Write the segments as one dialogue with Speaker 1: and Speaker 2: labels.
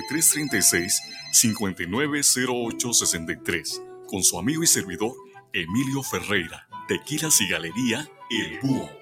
Speaker 1: 3336-590863 con su amigo y servidor Emilio Ferreira, Tequilas y Galería El Búho.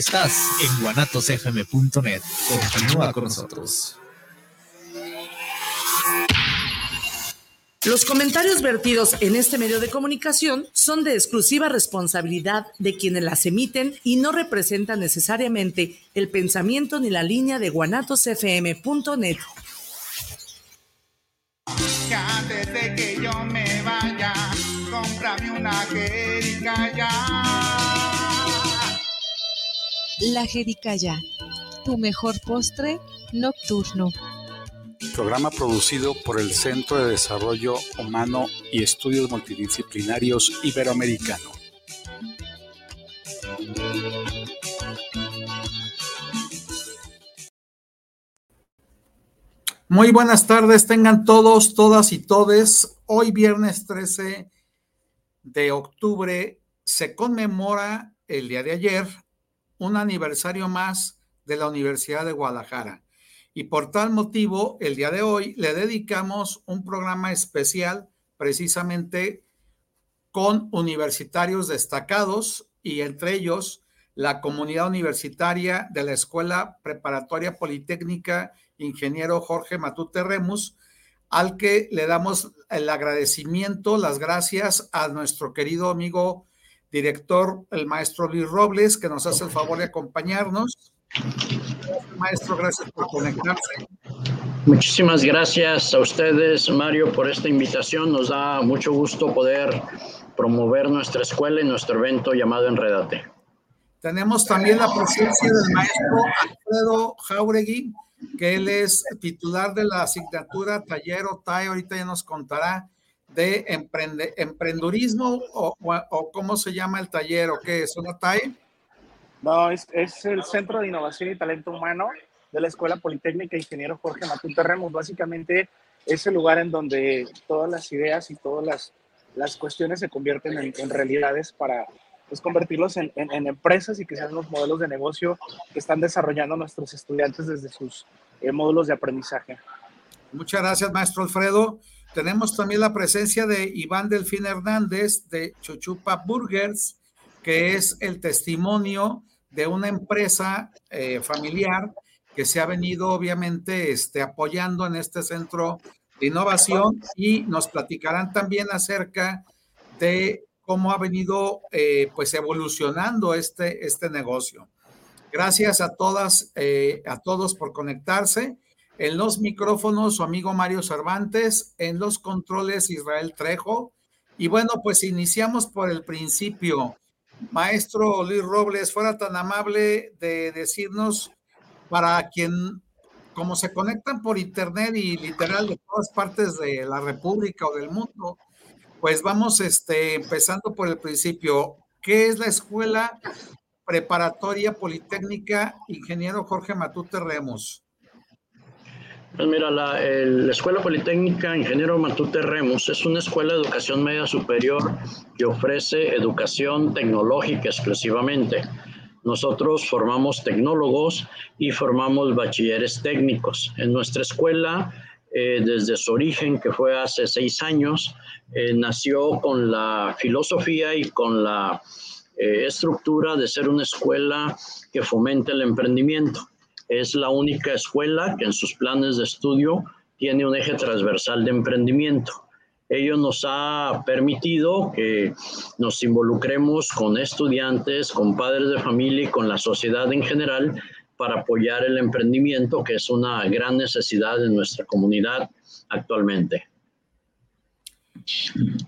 Speaker 2: Estás en guanatosfm.net. Continúa con nosotros.
Speaker 3: Los comentarios vertidos en este medio de comunicación son de exclusiva responsabilidad de quienes las emiten y no representan necesariamente el pensamiento ni la línea de guanatosfm.net.
Speaker 4: antes de que yo me vaya, cómprame una ya.
Speaker 5: La Jericaya, tu mejor postre nocturno.
Speaker 6: Programa producido por el Centro de Desarrollo Humano y Estudios Multidisciplinarios Iberoamericano.
Speaker 7: Muy buenas tardes, tengan todos, todas y todes. Hoy viernes 13 de octubre se conmemora el día de ayer un aniversario más de la Universidad de Guadalajara. Y por tal motivo, el día de hoy le dedicamos un programa especial precisamente con universitarios destacados y entre ellos la comunidad universitaria de la Escuela Preparatoria Politécnica Ingeniero Jorge Matute Remus, al que le damos el agradecimiento, las gracias a nuestro querido amigo director, el maestro Luis Robles, que nos hace el favor de acompañarnos. Maestro, gracias por conectarse.
Speaker 8: Muchísimas gracias a ustedes, Mario, por esta invitación. Nos da mucho gusto poder promover nuestra escuela y nuestro evento llamado Enredate.
Speaker 7: Tenemos también la presencia del maestro Alfredo Jauregui, que él es titular de la asignatura Taller TAE, ahorita ya nos contará de emprende, emprendurismo o, o, cómo se llama el taller o qué es una TAE?
Speaker 9: No, es, es, el Centro de Innovación y Talento Humano de la Escuela Politécnica Ingeniero Jorge Matute Remos. Básicamente es el lugar en donde todas las ideas y todas las, las cuestiones se convierten en, en realidades para pues, convertirlos en, en, en, empresas y que sean los modelos de negocio que están desarrollando nuestros estudiantes desde sus eh, módulos de aprendizaje.
Speaker 7: Muchas gracias, maestro Alfredo. Tenemos también la presencia de Iván Delfín Hernández de Chuchupa Burgers, que es el testimonio de una empresa eh, familiar que se ha venido obviamente este, apoyando en este centro de innovación y nos platicarán también acerca de cómo ha venido eh, pues evolucionando este, este negocio. Gracias a todas, eh, a todos por conectarse. En los micrófonos, su amigo Mario Cervantes, en los controles, Israel Trejo. Y bueno, pues iniciamos por el principio. Maestro Luis Robles, fuera tan amable de decirnos para quien, como se conectan por internet y literal de todas partes de la República o del mundo, pues vamos este, empezando por el principio. ¿Qué es la Escuela Preparatoria Politécnica Ingeniero Jorge Matute Remos?
Speaker 8: Pues mira, la, Escuela Politécnica Ingeniero Matute Remus es una escuela de educación media superior que ofrece educación tecnológica exclusivamente. Nosotros formamos tecnólogos y formamos bachilleres técnicos. En nuestra escuela, eh, desde su origen, que fue hace seis años, eh, nació con la filosofía y con la eh, estructura de ser una escuela que fomente el emprendimiento. Es la única escuela que en sus planes de estudio tiene un eje transversal de emprendimiento. Ello nos ha permitido que nos involucremos con estudiantes, con padres de familia y con la sociedad en general para apoyar el emprendimiento, que es una gran necesidad en nuestra comunidad actualmente.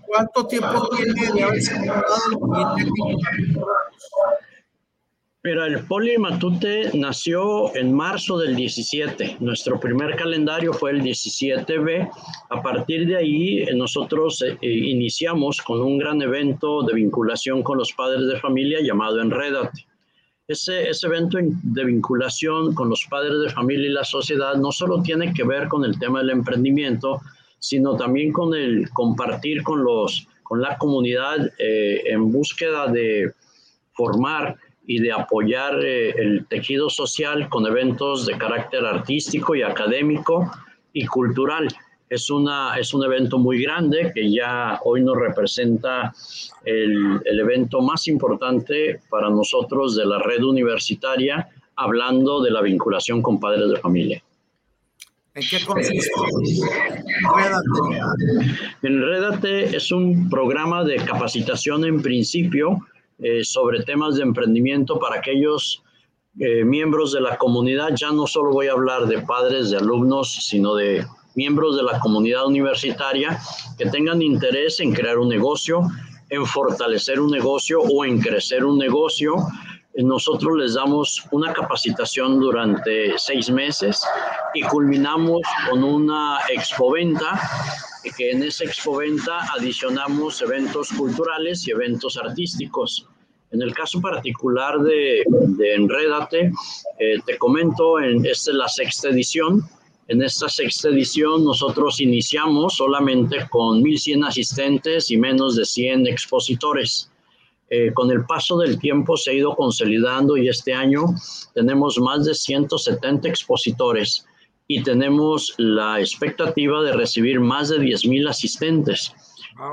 Speaker 7: ¿Cuánto tiempo tiene de haberse
Speaker 8: Mira, el Poli Matute nació en marzo del 17. Nuestro primer calendario fue el 17B. A partir de ahí, eh, nosotros eh, eh, iniciamos con un gran evento de vinculación con los padres de familia llamado Enredate. Ese, ese evento de vinculación con los padres de familia y la sociedad no solo tiene que ver con el tema del emprendimiento, sino también con el compartir con, los, con la comunidad en búsqueda de formar y de apoyar eh, el tejido social con eventos de carácter artístico y académico y cultural. Es, una, es un evento muy grande que ya hoy nos representa el, el evento más importante para nosotros de la red universitaria, hablando de la vinculación con padres de familia.
Speaker 7: ¿En qué consiste?
Speaker 8: Enrédate. Enrédate es un programa de capacitación en principio eh, sobre temas de emprendimiento para aquellos eh, miembros de la comunidad. Ya no solo voy a hablar de padres, de alumnos, sino de miembros de la comunidad universitaria que tengan interés en crear un negocio, en fortalecer un negocio o en crecer un negocio. Nosotros les damos una capacitación durante seis meses y culminamos con una expoventa que en esa expoventa adicionamos eventos culturales y eventos artísticos. En el caso particular de, de Enrédate, eh, te comento, en, esta es la sexta edición. En esta sexta edición nosotros iniciamos solamente con 1.100 asistentes y menos de 100 expositores. Eh, con el paso del tiempo se ha ido consolidando y este año tenemos más de 170 expositores y tenemos la expectativa de recibir más de 10.000 asistentes.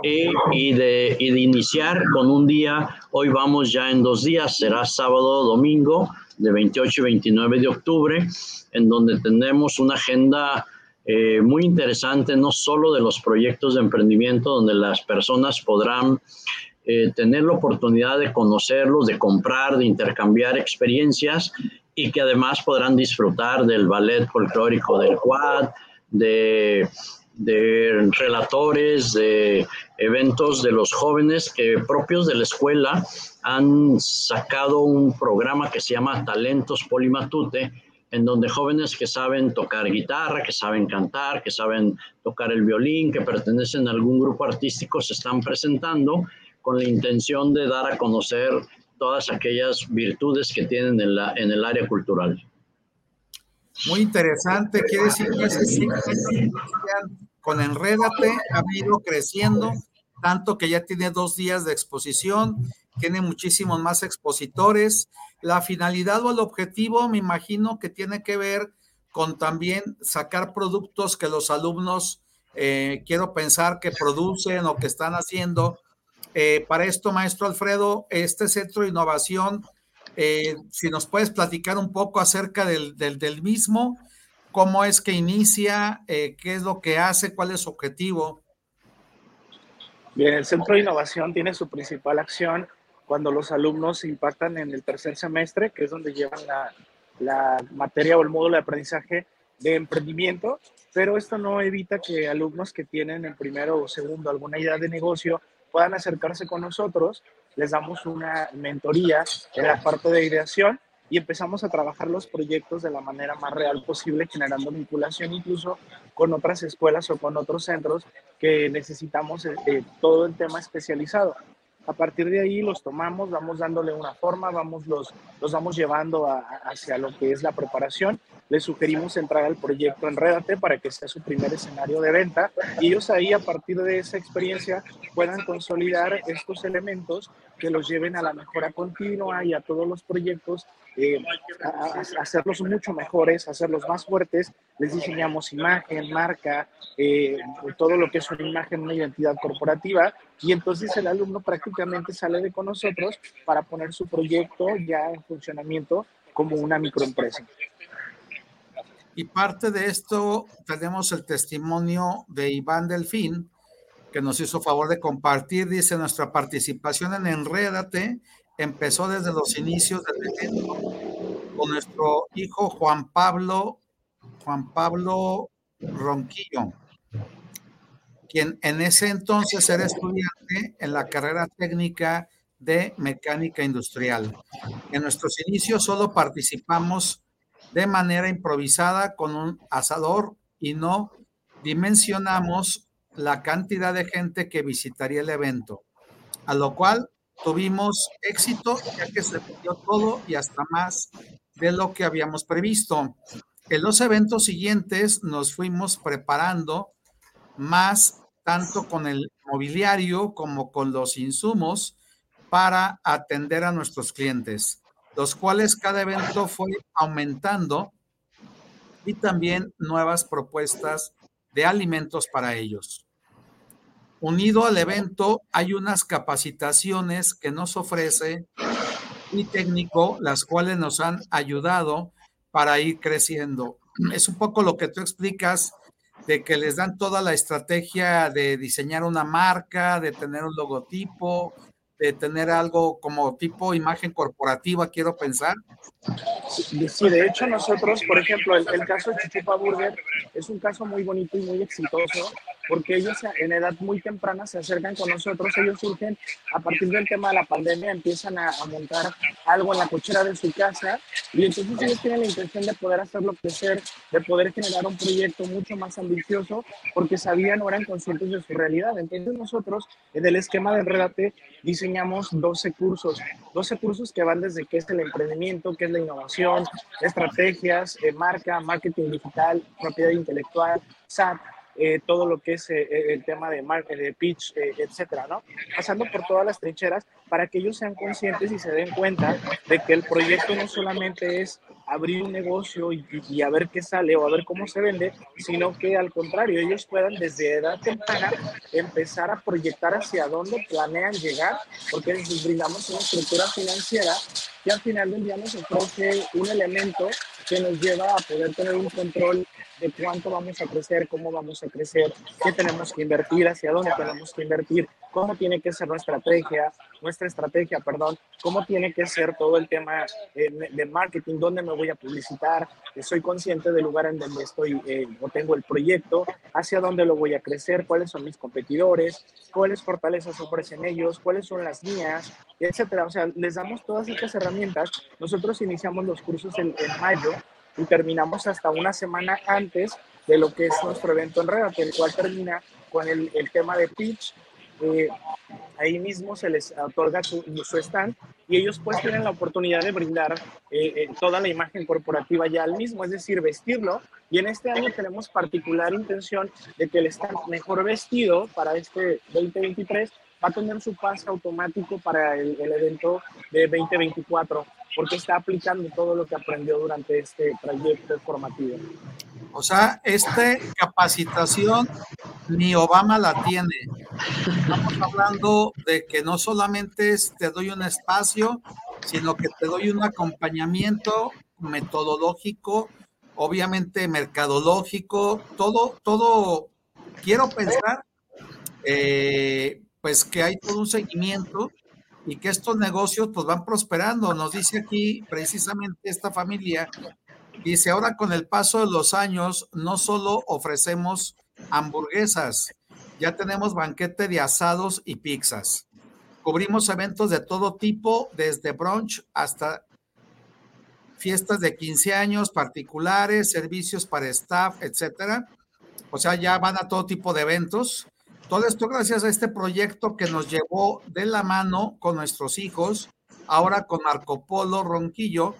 Speaker 8: Eh, y, de, y de iniciar con un día, hoy vamos ya en dos días, será sábado domingo de 28 y 29 de octubre, en donde tenemos una agenda eh, muy interesante, no solo de los proyectos de emprendimiento, donde las personas podrán eh, tener la oportunidad de conocerlos, de comprar, de intercambiar experiencias y que además podrán disfrutar del ballet folclórico del Quad, de, de relatores, de eventos de los jóvenes que propios de la escuela han sacado un programa que se llama Talentos Polimatute, en donde jóvenes que saben tocar guitarra, que saben cantar, que saben tocar el violín, que pertenecen a algún grupo artístico, se están presentando con la intención de dar a conocer todas aquellas virtudes que tienen en, la, en el área cultural.
Speaker 7: Muy interesante, quiere decir que con Enrédate ha ido creciendo, tanto que ya tiene dos días de exposición, tiene muchísimos más expositores. La finalidad o el objetivo, me imagino que tiene que ver con también sacar productos que los alumnos, eh, quiero pensar que producen o que están haciendo eh, para esto, maestro Alfredo, este centro de innovación, eh, si nos puedes platicar un poco acerca del, del, mismo, cómo es que inicia, eh, qué es lo que hace, cuál es su objetivo.
Speaker 9: Bien, el centro de innovación tiene su principal acción cuando los alumnos impactan en el tercer semestre, que es donde llevan la, la materia o el módulo de aprendizaje de emprendimiento, pero esto no evita que alumnos que tienen en primero o segundo alguna idea de negocio puedan acercarse con nosotros, les damos una mentoría en la parte de ideación y empezamos a trabajar los proyectos de la manera más real posible, generando vinculación incluso con otras escuelas o con otros centros que necesitamos eh, eh, todo el tema especializado. A partir de ahí los tomamos, vamos dándole una forma, vamos los, los vamos llevando hacia lo que es la preparación. Les sugerimos entrar al proyecto Enrédate para que sea su primer escenario de venta y ellos ahí a partir de esa experiencia puedan consolidar estos elementos que los lleven a la mejora continua y a todos los proyectos, eh, a, hacerlos mucho mejores, hacerlos más fuertes. Les diseñamos imagen, marca, eh, todo lo que es una imagen, una identidad corporativa y entonces el alumno prácticamente sale de con nosotros para poner su proyecto ya en funcionamiento como una microempresa.
Speaker 7: Y parte de esto tenemos el testimonio de Iván Delfín, que nos hizo favor de compartir. Dice, nuestra participación en Enrédate empezó desde los inicios del evento con nuestro hijo Juan Pablo, Juan Pablo Ronquillo, quien en ese entonces era estudiante en la carrera técnica de mecánica industrial. En nuestros inicios solo participamos de manera improvisada con un asador y no dimensionamos la cantidad de gente que visitaría el evento, a lo cual tuvimos éxito ya que se vendió todo y hasta más de lo que habíamos previsto. En los eventos siguientes nos fuimos preparando más tanto con el mobiliario como con los insumos para atender a nuestros clientes, los cuales cada evento fue aumentando y también nuevas propuestas de alimentos para ellos. Unido al evento hay unas capacitaciones que nos ofrece y técnico, las cuales nos han ayudado para ir creciendo. Es un poco lo que tú explicas de que les dan toda la estrategia de diseñar una marca, de tener un logotipo, de tener algo como tipo imagen corporativa, quiero pensar.
Speaker 9: Sí, de hecho nosotros, por ejemplo, el, caso de Chuchupa Burger es un caso muy bonito y muy exitoso porque ellos en edad muy temprana se acercan con nosotros, ellos surgen a partir del tema de la pandemia, empiezan a, montar algo en la cochera de su casa y entonces ellos tienen la intención de poder hacerlo crecer, de poder generar un proyecto mucho más ambicioso porque sabían o eran conscientes de su realidad. Entonces nosotros en el esquema de Enredate diseñamos 12 cursos, 12 cursos que van desde qué es el emprendimiento, qué es la innovación, estrategias, de marca, marketing digital, propiedad intelectual, SAT, eh, todo lo que es eh, eh, el tema de, de pitch, etcétera, ¿no? Pasando por todas las trincheras para que ellos sean conscientes y se den cuenta de que el proyecto no solamente es abrir un negocio y, y, a ver qué sale o a ver cómo se vende, sino que al contrario, ellos puedan desde edad temprana empezar a proyectar hacia dónde planean llegar, porque les brindamos una estructura financiera que al final del día nos ofrece un elemento que nos lleva a poder tener un control de cuánto vamos a crecer, cómo vamos a crecer, qué tenemos que invertir, hacia dónde tenemos que invertir, cómo tiene que ser nuestra estrategia, nuestra estrategia, perdón, cómo tiene que ser todo el tema eh, de marketing, dónde me voy a publicitar, soy consciente del lugar en donde estoy eh, o tengo el proyecto, hacia dónde lo voy a crecer, cuáles son mis competidores, cuáles fortalezas ofrecen ellos, cuáles son las mías, etcétera. O sea, les damos todas estas herramientas. Nosotros iniciamos los cursos en, en mayo y terminamos hasta una semana antes de lo que es nuestro evento en Red, el cual termina con el, el tema de pitch. Eh, ahí mismo se les otorga su, su, stand y ellos pues tienen la oportunidad de brindar eh, eh, toda la imagen corporativa ya al mismo, es decir, vestirlo. Y en este año tenemos particular intención de que el stand mejor vestido para este 2023 va a tener su pase automático para el, evento de 2024 porque está aplicando todo lo que aprendió durante este trayecto formativo.
Speaker 7: O sea, esta capacitación ni Obama la tiene. Estamos hablando de que no solamente te doy un espacio, sino que te doy un acompañamiento metodológico, obviamente mercadológico, todo, todo, quiero pensar, eh, pues que hay todo un seguimiento y que estos negocios pues van prosperando. Nos dice aquí precisamente esta familia, dice, ahora con el paso de los años no solo ofrecemos hamburguesas, ya tenemos banquete de asados y pizzas. Cubrimos eventos de todo tipo, desde brunch hasta fiestas de 15 años particulares, servicios para staff, etcétera. O sea, ya van a todo tipo de eventos. Todo esto gracias a este proyecto que nos llevó de la mano con nuestros hijos, ahora con Marco Polo Ronquillo,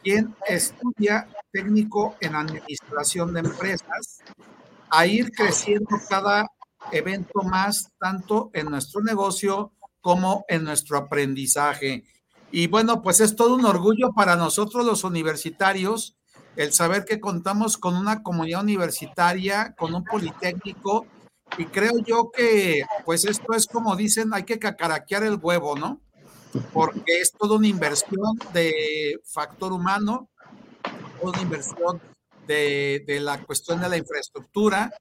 Speaker 7: quien estudia técnico en administración de empresas, a ir creciendo cada evento más, tanto en nuestro negocio como en nuestro aprendizaje. Y bueno, pues es todo un orgullo para nosotros los universitarios el saber que contamos con una comunidad universitaria, con un politécnico y creo yo que, pues esto es como dicen, hay que cacaraquear el huevo, ¿no? Porque es toda una inversión de factor humano, una inversión de, de la cuestión de la infraestructura.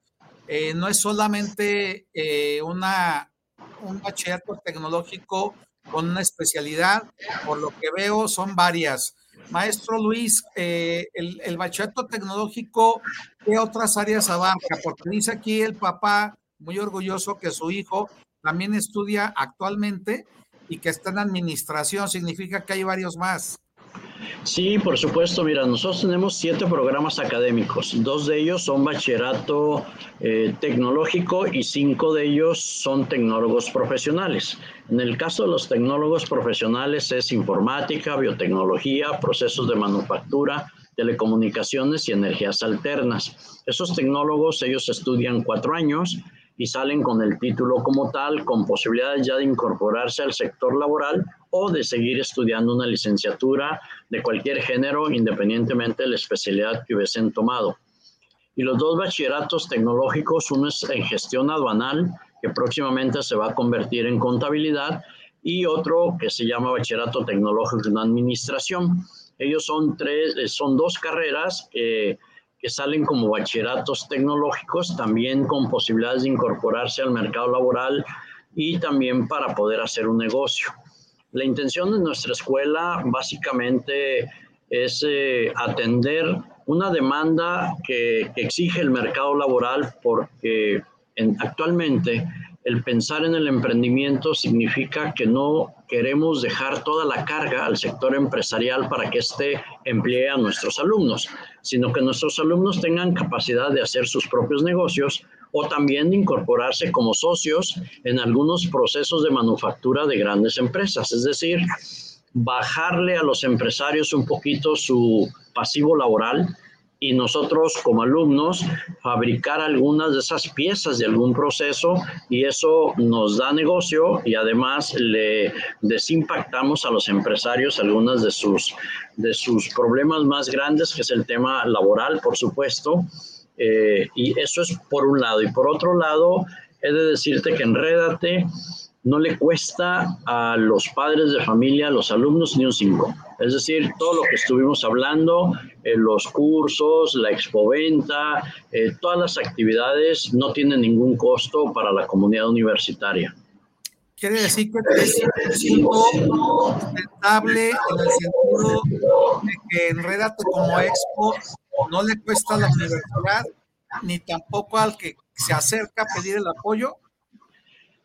Speaker 7: Eh, no es solamente eh, una, un bachillerato tecnológico con una especialidad, por lo que veo son varias. Maestro Luis, eh, el, bachillerato tecnológico, ¿qué otras áreas abarca? Porque dice aquí el papá muy orgulloso que su hijo también estudia actualmente y que está en administración, significa que hay varios más.
Speaker 8: Sí, por supuesto. Mira, nosotros tenemos siete programas académicos. Dos de ellos son bachillerato eh, tecnológico y cinco de ellos son tecnólogos profesionales. En el caso de los tecnólogos profesionales es informática, biotecnología, procesos de manufactura, telecomunicaciones y energías alternas. Esos tecnólogos, ellos estudian cuatro años y salen con el título como tal, con posibilidades ya de incorporarse al sector laboral o de seguir estudiando una licenciatura de cualquier género, independientemente de la especialidad que hubiesen tomado. Y los dos bachilleratos tecnológicos, uno es en gestión aduanal, que próximamente se va a convertir en contabilidad, y otro que se llama bachillerato tecnológico en administración. Ellos son tres, son dos carreras que que salen como bachilleratos tecnológicos, también con posibilidades de incorporarse al mercado laboral y también para poder hacer un negocio. La intención de nuestra escuela básicamente es eh, atender una demanda que, exige el mercado laboral porque actualmente el pensar en el emprendimiento significa que no queremos dejar toda la carga al sector empresarial para que éste emplee a nuestros alumnos, sino que nuestros alumnos tengan capacidad de hacer sus propios negocios o también de incorporarse como socios en algunos procesos de manufactura de grandes empresas, es decir, bajarle a los empresarios un poquito su pasivo laboral y nosotros como alumnos fabricar algunas de esas piezas de algún proceso y eso nos da negocio y además le desimpactamos a los empresarios algunas de sus, de sus problemas más grandes, que es el tema laboral, por supuesto. Eh, y eso es por un lado. Y por otro lado, he de decirte que enrédate no le cuesta a los padres de familia, a los alumnos, ni un 5. Es decir, todo lo que estuvimos hablando, eh, los cursos, la expoventa, eh, todas las actividades no tienen ningún costo para la comunidad universitaria.
Speaker 7: Quiere decir que es sustentable en el sentido de que Enredate como expo no le cuesta a la universidad ni tampoco al que se acerca a pedir el apoyo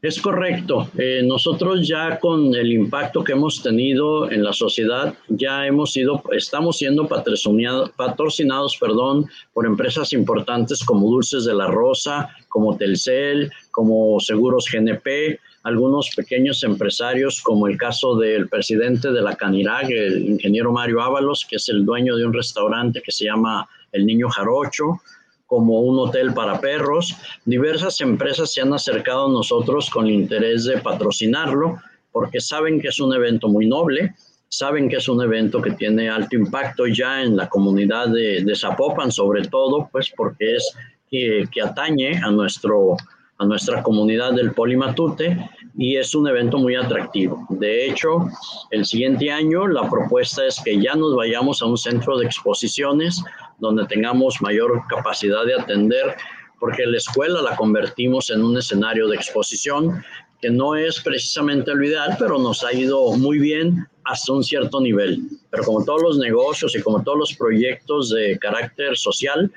Speaker 8: es correcto. Eh, nosotros ya con el impacto que hemos tenido en la sociedad, ya hemos sido, estamos siendo patrocinados, perdón, por empresas importantes como Dulces de la Rosa, como Telcel, como Seguros GNP, algunos pequeños empresarios, como el caso del presidente de la Canirag, el ingeniero Mario Ábalos, que es el dueño de un restaurante que se llama El Niño Jarocho, como un hotel para perros. Diversas empresas se han acercado a nosotros con el interés de patrocinarlo porque saben que es un evento muy noble, saben que es un evento que tiene alto impacto ya en la comunidad de, Zapopan, sobre todo, pues porque es que atañe a, nuestro, a nuestra comunidad del Polimatute y es un evento muy atractivo. De hecho, el siguiente año la propuesta es que ya nos vayamos a un centro de exposiciones donde tengamos mayor capacidad de atender, porque la escuela la convertimos en un escenario de exposición que no es precisamente lo ideal, pero nos ha ido muy bien hasta un cierto nivel. Pero como todos los negocios y como todos los proyectos de carácter social,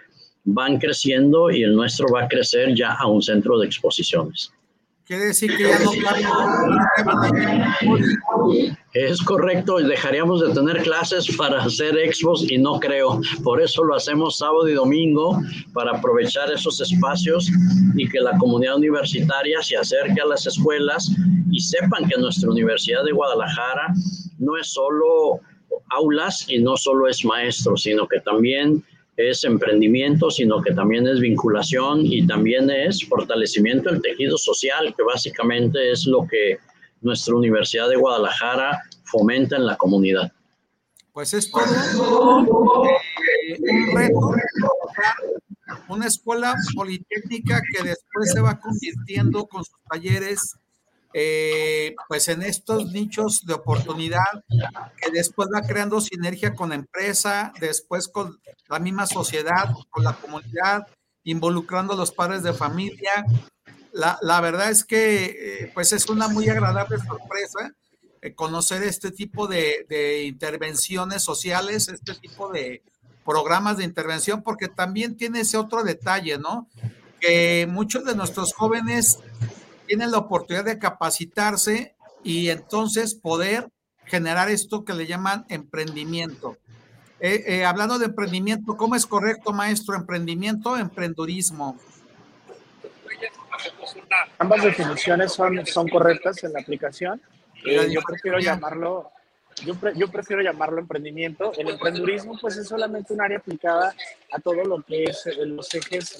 Speaker 8: van creciendo y el nuestro va a crecer ya a un centro de exposiciones.
Speaker 7: Quiere decir que ya no
Speaker 8: Es correcto, dejaríamos de tener clases para hacer expos y no creo. Por eso lo hacemos sábado y domingo para aprovechar esos espacios y que la comunidad universitaria se acerque a las escuelas y sepan que nuestra Universidad de Guadalajara no es solo aulas y no solo es maestro, sino que también es emprendimiento, sino que también es vinculación y también es fortalecimiento del tejido social, que básicamente es lo que nuestra Universidad de Guadalajara fomenta en la comunidad.
Speaker 7: Pues es eh, un reto, una escuela politécnica que después se va convirtiendo con sus talleres eh, pues en estos nichos de oportunidad que después va creando sinergia con la empresa, después con la misma sociedad, con la comunidad, involucrando a los padres de familia. La, verdad es que eh, pues es una muy agradable sorpresa eh, conocer este tipo de, de intervenciones sociales, este tipo de programas de intervención, porque también tiene ese otro detalle, ¿no? Que muchos de nuestros jóvenes tienen la oportunidad de capacitarse y entonces poder generar esto que le llaman emprendimiento. Eh, eh, hablando de emprendimiento, ¿cómo es correcto, maestro? ¿Emprendimiento o emprendurismo?
Speaker 9: Ambas definiciones son, son correctas en la aplicación. Eh, yo prefiero llamarlo yo, yo, prefiero llamarlo emprendimiento. El emprendurismo, pues, es solamente un área aplicada a todo lo que es los ejes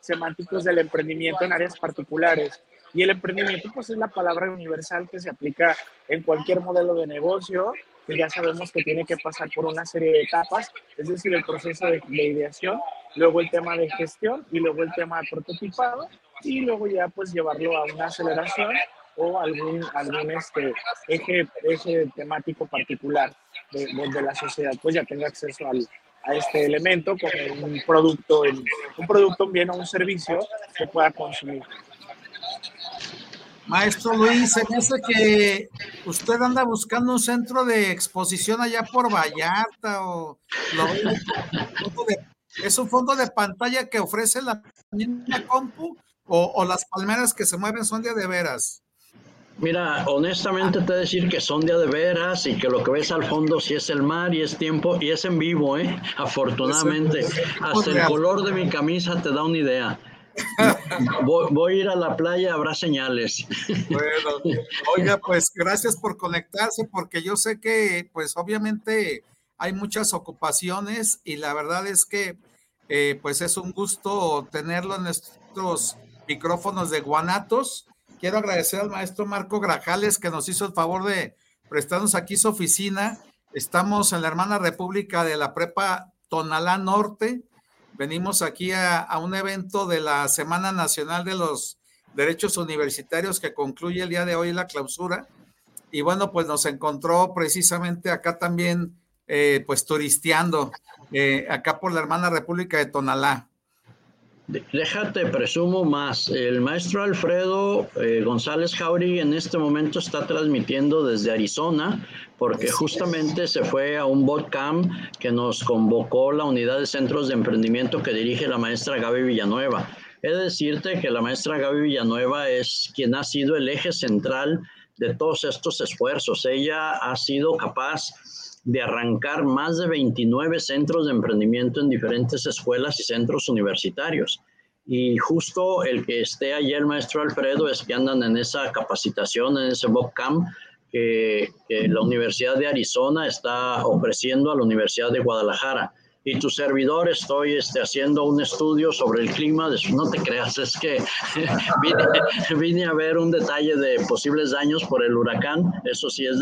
Speaker 9: semánticos del emprendimiento en áreas particulares. Y el emprendimiento, pues, es la palabra universal que se aplica en cualquier modelo de negocio, que ya sabemos que tiene que pasar por una serie de etapas, es decir, el proceso de, ideación, luego el tema de gestión y luego el tema de prototipado y luego ya pues llevarlo a una aceleración o algún, algún este, eje, eje temático particular de, de, la sociedad, pues ya tenga acceso al, a este elemento como un producto, un producto, un bien o un servicio que pueda consumir.
Speaker 7: Maestro Luis, se me hace que usted anda buscando un centro de exposición allá por Vallarta o es un fondo de pantalla que ofrece la misma compu o, las palmeras que se mueven son de, de veras.
Speaker 8: Mira, honestamente te decir que son de, de veras y que lo que ves al fondo sí es el mar y es tiempo y es en vivo, ¿eh? Afortunadamente. Hasta el color de mi camisa te da una idea. Voy, a ir a la playa, habrá señales.
Speaker 7: Bueno, oiga, pues gracias por conectarse, porque yo sé que, pues obviamente hay muchas ocupaciones y la verdad es que, eh, pues es un gusto tenerlo en estos micrófonos de Guanatos. Quiero agradecer al maestro Marco Grajales que nos hizo el favor de prestarnos aquí su oficina. Estamos en la hermana república de la prepa Tonalá Norte, venimos aquí a, un evento de la Semana Nacional de los Derechos Universitarios que concluye el día de hoy la clausura. Y bueno, pues nos encontró precisamente acá también, eh, pues turisteando, eh, acá por la hermana República de Tonalá.
Speaker 8: Déjate, presumo más. El maestro Alfredo eh, González Jauregui en este momento está transmitiendo desde Arizona, porque justamente se fue a un botcamp que nos convocó la unidad de centros de emprendimiento que dirige la maestra Gaby Villanueva. He de decirte que la maestra Gaby Villanueva es quien ha sido el eje central de todos estos esfuerzos. Ella ha sido capaz de arrancar más de 29 centros de emprendimiento en diferentes escuelas y centros universitarios. Y justo el que esté allí el maestro Alfredo es que andan en esa capacitación, en ese BOCAM que, que la Universidad de Arizona está ofreciendo a la Universidad de Guadalajara y tu servidor estoy este, haciendo un estudio sobre el clima. No te creas, es que vine, a ver un detalle de posibles daños por el huracán. Eso sí es,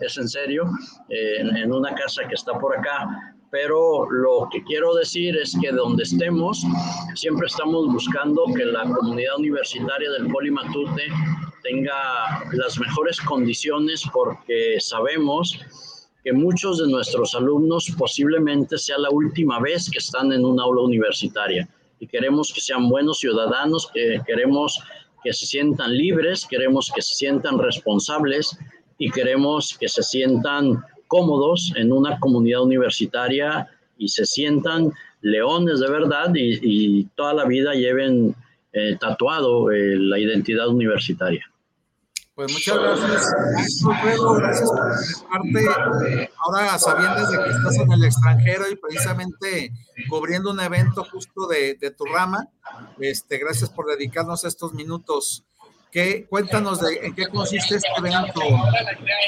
Speaker 8: es en serio, eh, en, una casa que está por acá. Pero lo que quiero decir es que donde estemos, siempre estamos buscando que la comunidad universitaria del Polimatute tenga las mejores condiciones porque sabemos que muchos de nuestros alumnos posiblemente sea la última vez que están en un aula universitaria y queremos que sean buenos ciudadanos, que queremos que se sientan libres, queremos que se sientan responsables y queremos que se sientan cómodos en una comunidad universitaria y se sientan leones de verdad y, toda la vida lleven eh, tatuado eh, la identidad universitaria.
Speaker 7: Pues muchas gracias, Alfredo, gracias por Ahora sabiendo de que estás en el extranjero y precisamente cubriendo un evento justo de, tu rama, este, gracias por dedicarnos estos minutos. ¿Qué, cuéntanos de en qué consiste este evento.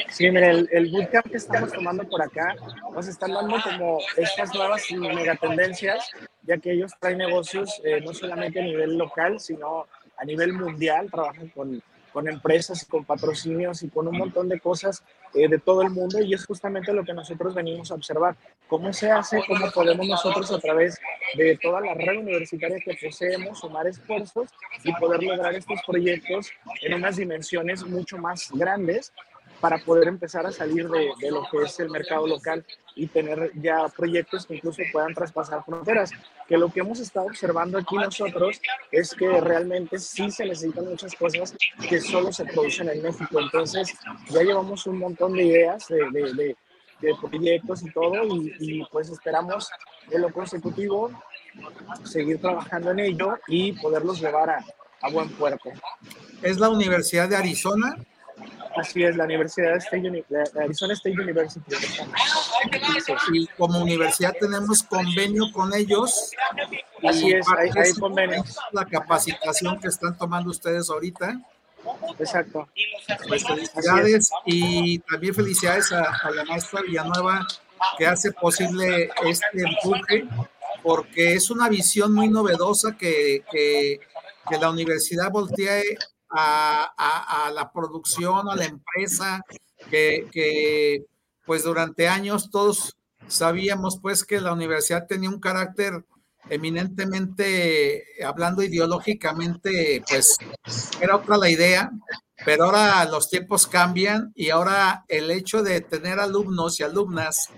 Speaker 9: Sí, mire, el, el, bootcamp que estamos tomando por acá nos están dando como estas nuevas megatendencias, ya que ellos traen negocios eh, no solamente a nivel local, sino a nivel mundial, trabajan con con empresas y con patrocinios y con un montón de cosas eh, de todo el mundo y es justamente lo que nosotros venimos a observar. ¿Cómo se hace? ¿Cómo podemos nosotros a través de toda la red universitaria que poseemos sumar esfuerzos y poder lograr estos proyectos en unas dimensiones mucho más grandes para poder empezar a salir de, de, lo que es el mercado local y tener ya proyectos que incluso puedan traspasar fronteras. Que lo que hemos estado observando aquí nosotros es que realmente sí se necesitan muchas cosas que solo se producen en México. Entonces ya llevamos un montón de ideas de, de, de proyectos y todo y, y pues esperamos en lo consecutivo seguir trabajando en ello y poderlos llevar a, a buen puerto.
Speaker 7: ¿Es la Universidad de Arizona?
Speaker 9: Así es, la Universidad State Uni Arizona State University.
Speaker 7: Y como universidad tenemos convenio con ellos.
Speaker 9: Así es, hay, hay convenios.
Speaker 7: La capacitación que están tomando ustedes ahorita.
Speaker 9: Exacto.
Speaker 7: Pues felicidades y también felicidades a, a, la maestra Villanueva que hace posible este empuje, porque es una visión muy novedosa que, que, que la universidad voltee a, a, a, la producción, a la empresa, que, pues durante años todos sabíamos pues que la universidad tenía un carácter eminentemente, hablando ideológicamente, pues era otra la idea, pero ahora los tiempos cambian y ahora el hecho de tener alumnos y alumnas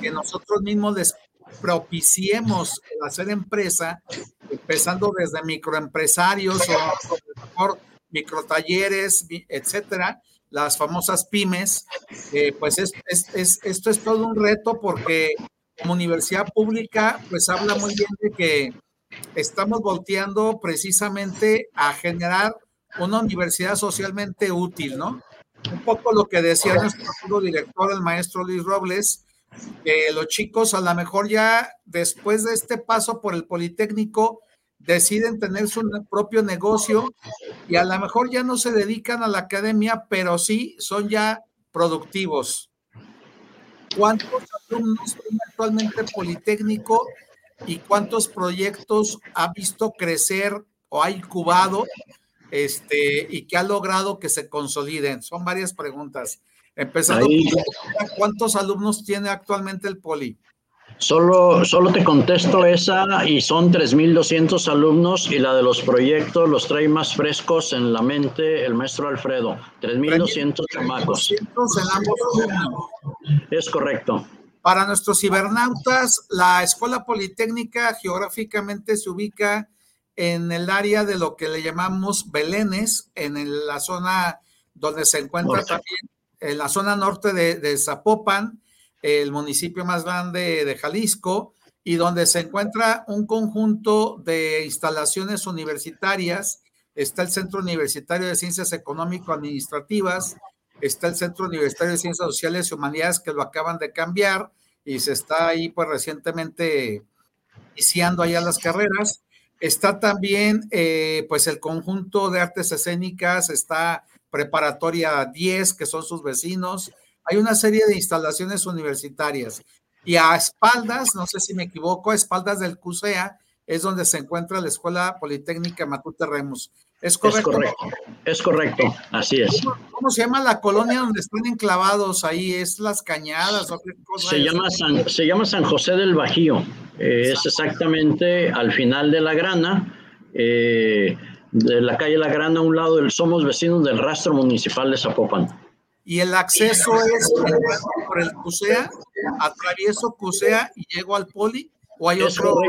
Speaker 7: que nosotros mismos les propiciemos hacer empresa, empezando desde microempresarios o mejor microtalleres, etcétera, las famosas pymes, eh, pues es, es, es, esto es todo un reto porque como universidad pública, pues habla muy bien de que estamos volteando precisamente a generar una universidad socialmente útil, ¿no? Un poco lo que decía nuestro director, el maestro Luis Robles, que los chicos a lo mejor ya después de este paso por el Politécnico deciden tener su propio negocio y a lo mejor ya no se dedican a la academia, pero sí son ya productivos. ¿Cuántos alumnos tiene actualmente Politécnico y cuántos proyectos ha visto crecer o ha incubado este, y que ha logrado que se consoliden? Son varias preguntas. Empezando, ¿cuántos alumnos tiene actualmente el Poli?
Speaker 8: Solo, solo te contesto esa y son 3.200 alumnos y la de los proyectos los trae más frescos en la mente el maestro Alfredo. 3.200 chamacos. Es correcto.
Speaker 7: Para nuestros cibernautas, la Escuela Politécnica geográficamente se ubica en el área de lo que le llamamos Belénes, en la zona donde se encuentra también, en la zona norte de, de Zapopan, el municipio más grande de Jalisco, y donde se encuentra un conjunto de instalaciones universitarias. Está el Centro Universitario de Ciencias Económico-Administrativas, está el Centro Universitario de Ciencias Sociales y Humanidades que lo acaban de cambiar y se está ahí pues recientemente iniciando allá las carreras. Está también eh, pues el conjunto de artes escénicas, está preparatoria 10 que son sus vecinos, hay una serie de instalaciones universitarias y a espaldas, no sé si me equivoco, a espaldas del CUSEA es donde se encuentra la Escuela Politécnica Matute Remus. ¿Es correcto?
Speaker 8: Es correcto, es correcto. así es.
Speaker 7: ¿Cómo, ¿Cómo, se llama la colonia donde están enclavados ahí? ¿Es Las Cañadas o qué cosa
Speaker 8: se, llama San, se llama San José del Bajío. Eh, es exactamente al final de la grana. Eh, de la calle La Grana, a un lado del Somos Vecinos del Rastro Municipal de Zapopan
Speaker 7: y el acceso es por el CUSEA, atravieso CUSEA y llego al poli. ¿O hay otro?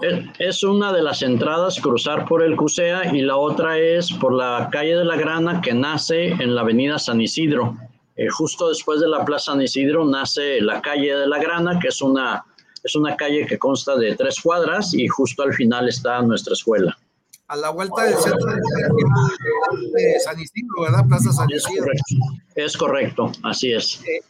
Speaker 8: es, es, una de las entradas, cruzar por el CUSEA, y la otra es por la calle de la Grana, que nace en la avenida San Isidro. Eh, justo después de la Plaza San Isidro nace la calle de la Grana, que es una, es una calle que consta de tres cuadras, y justo al final está nuestra escuela
Speaker 7: a la vuelta del centro de, de San Isidro, ¿verdad? Plaza San Isidro.
Speaker 8: Es correcto, es correcto así es.
Speaker 7: Eh,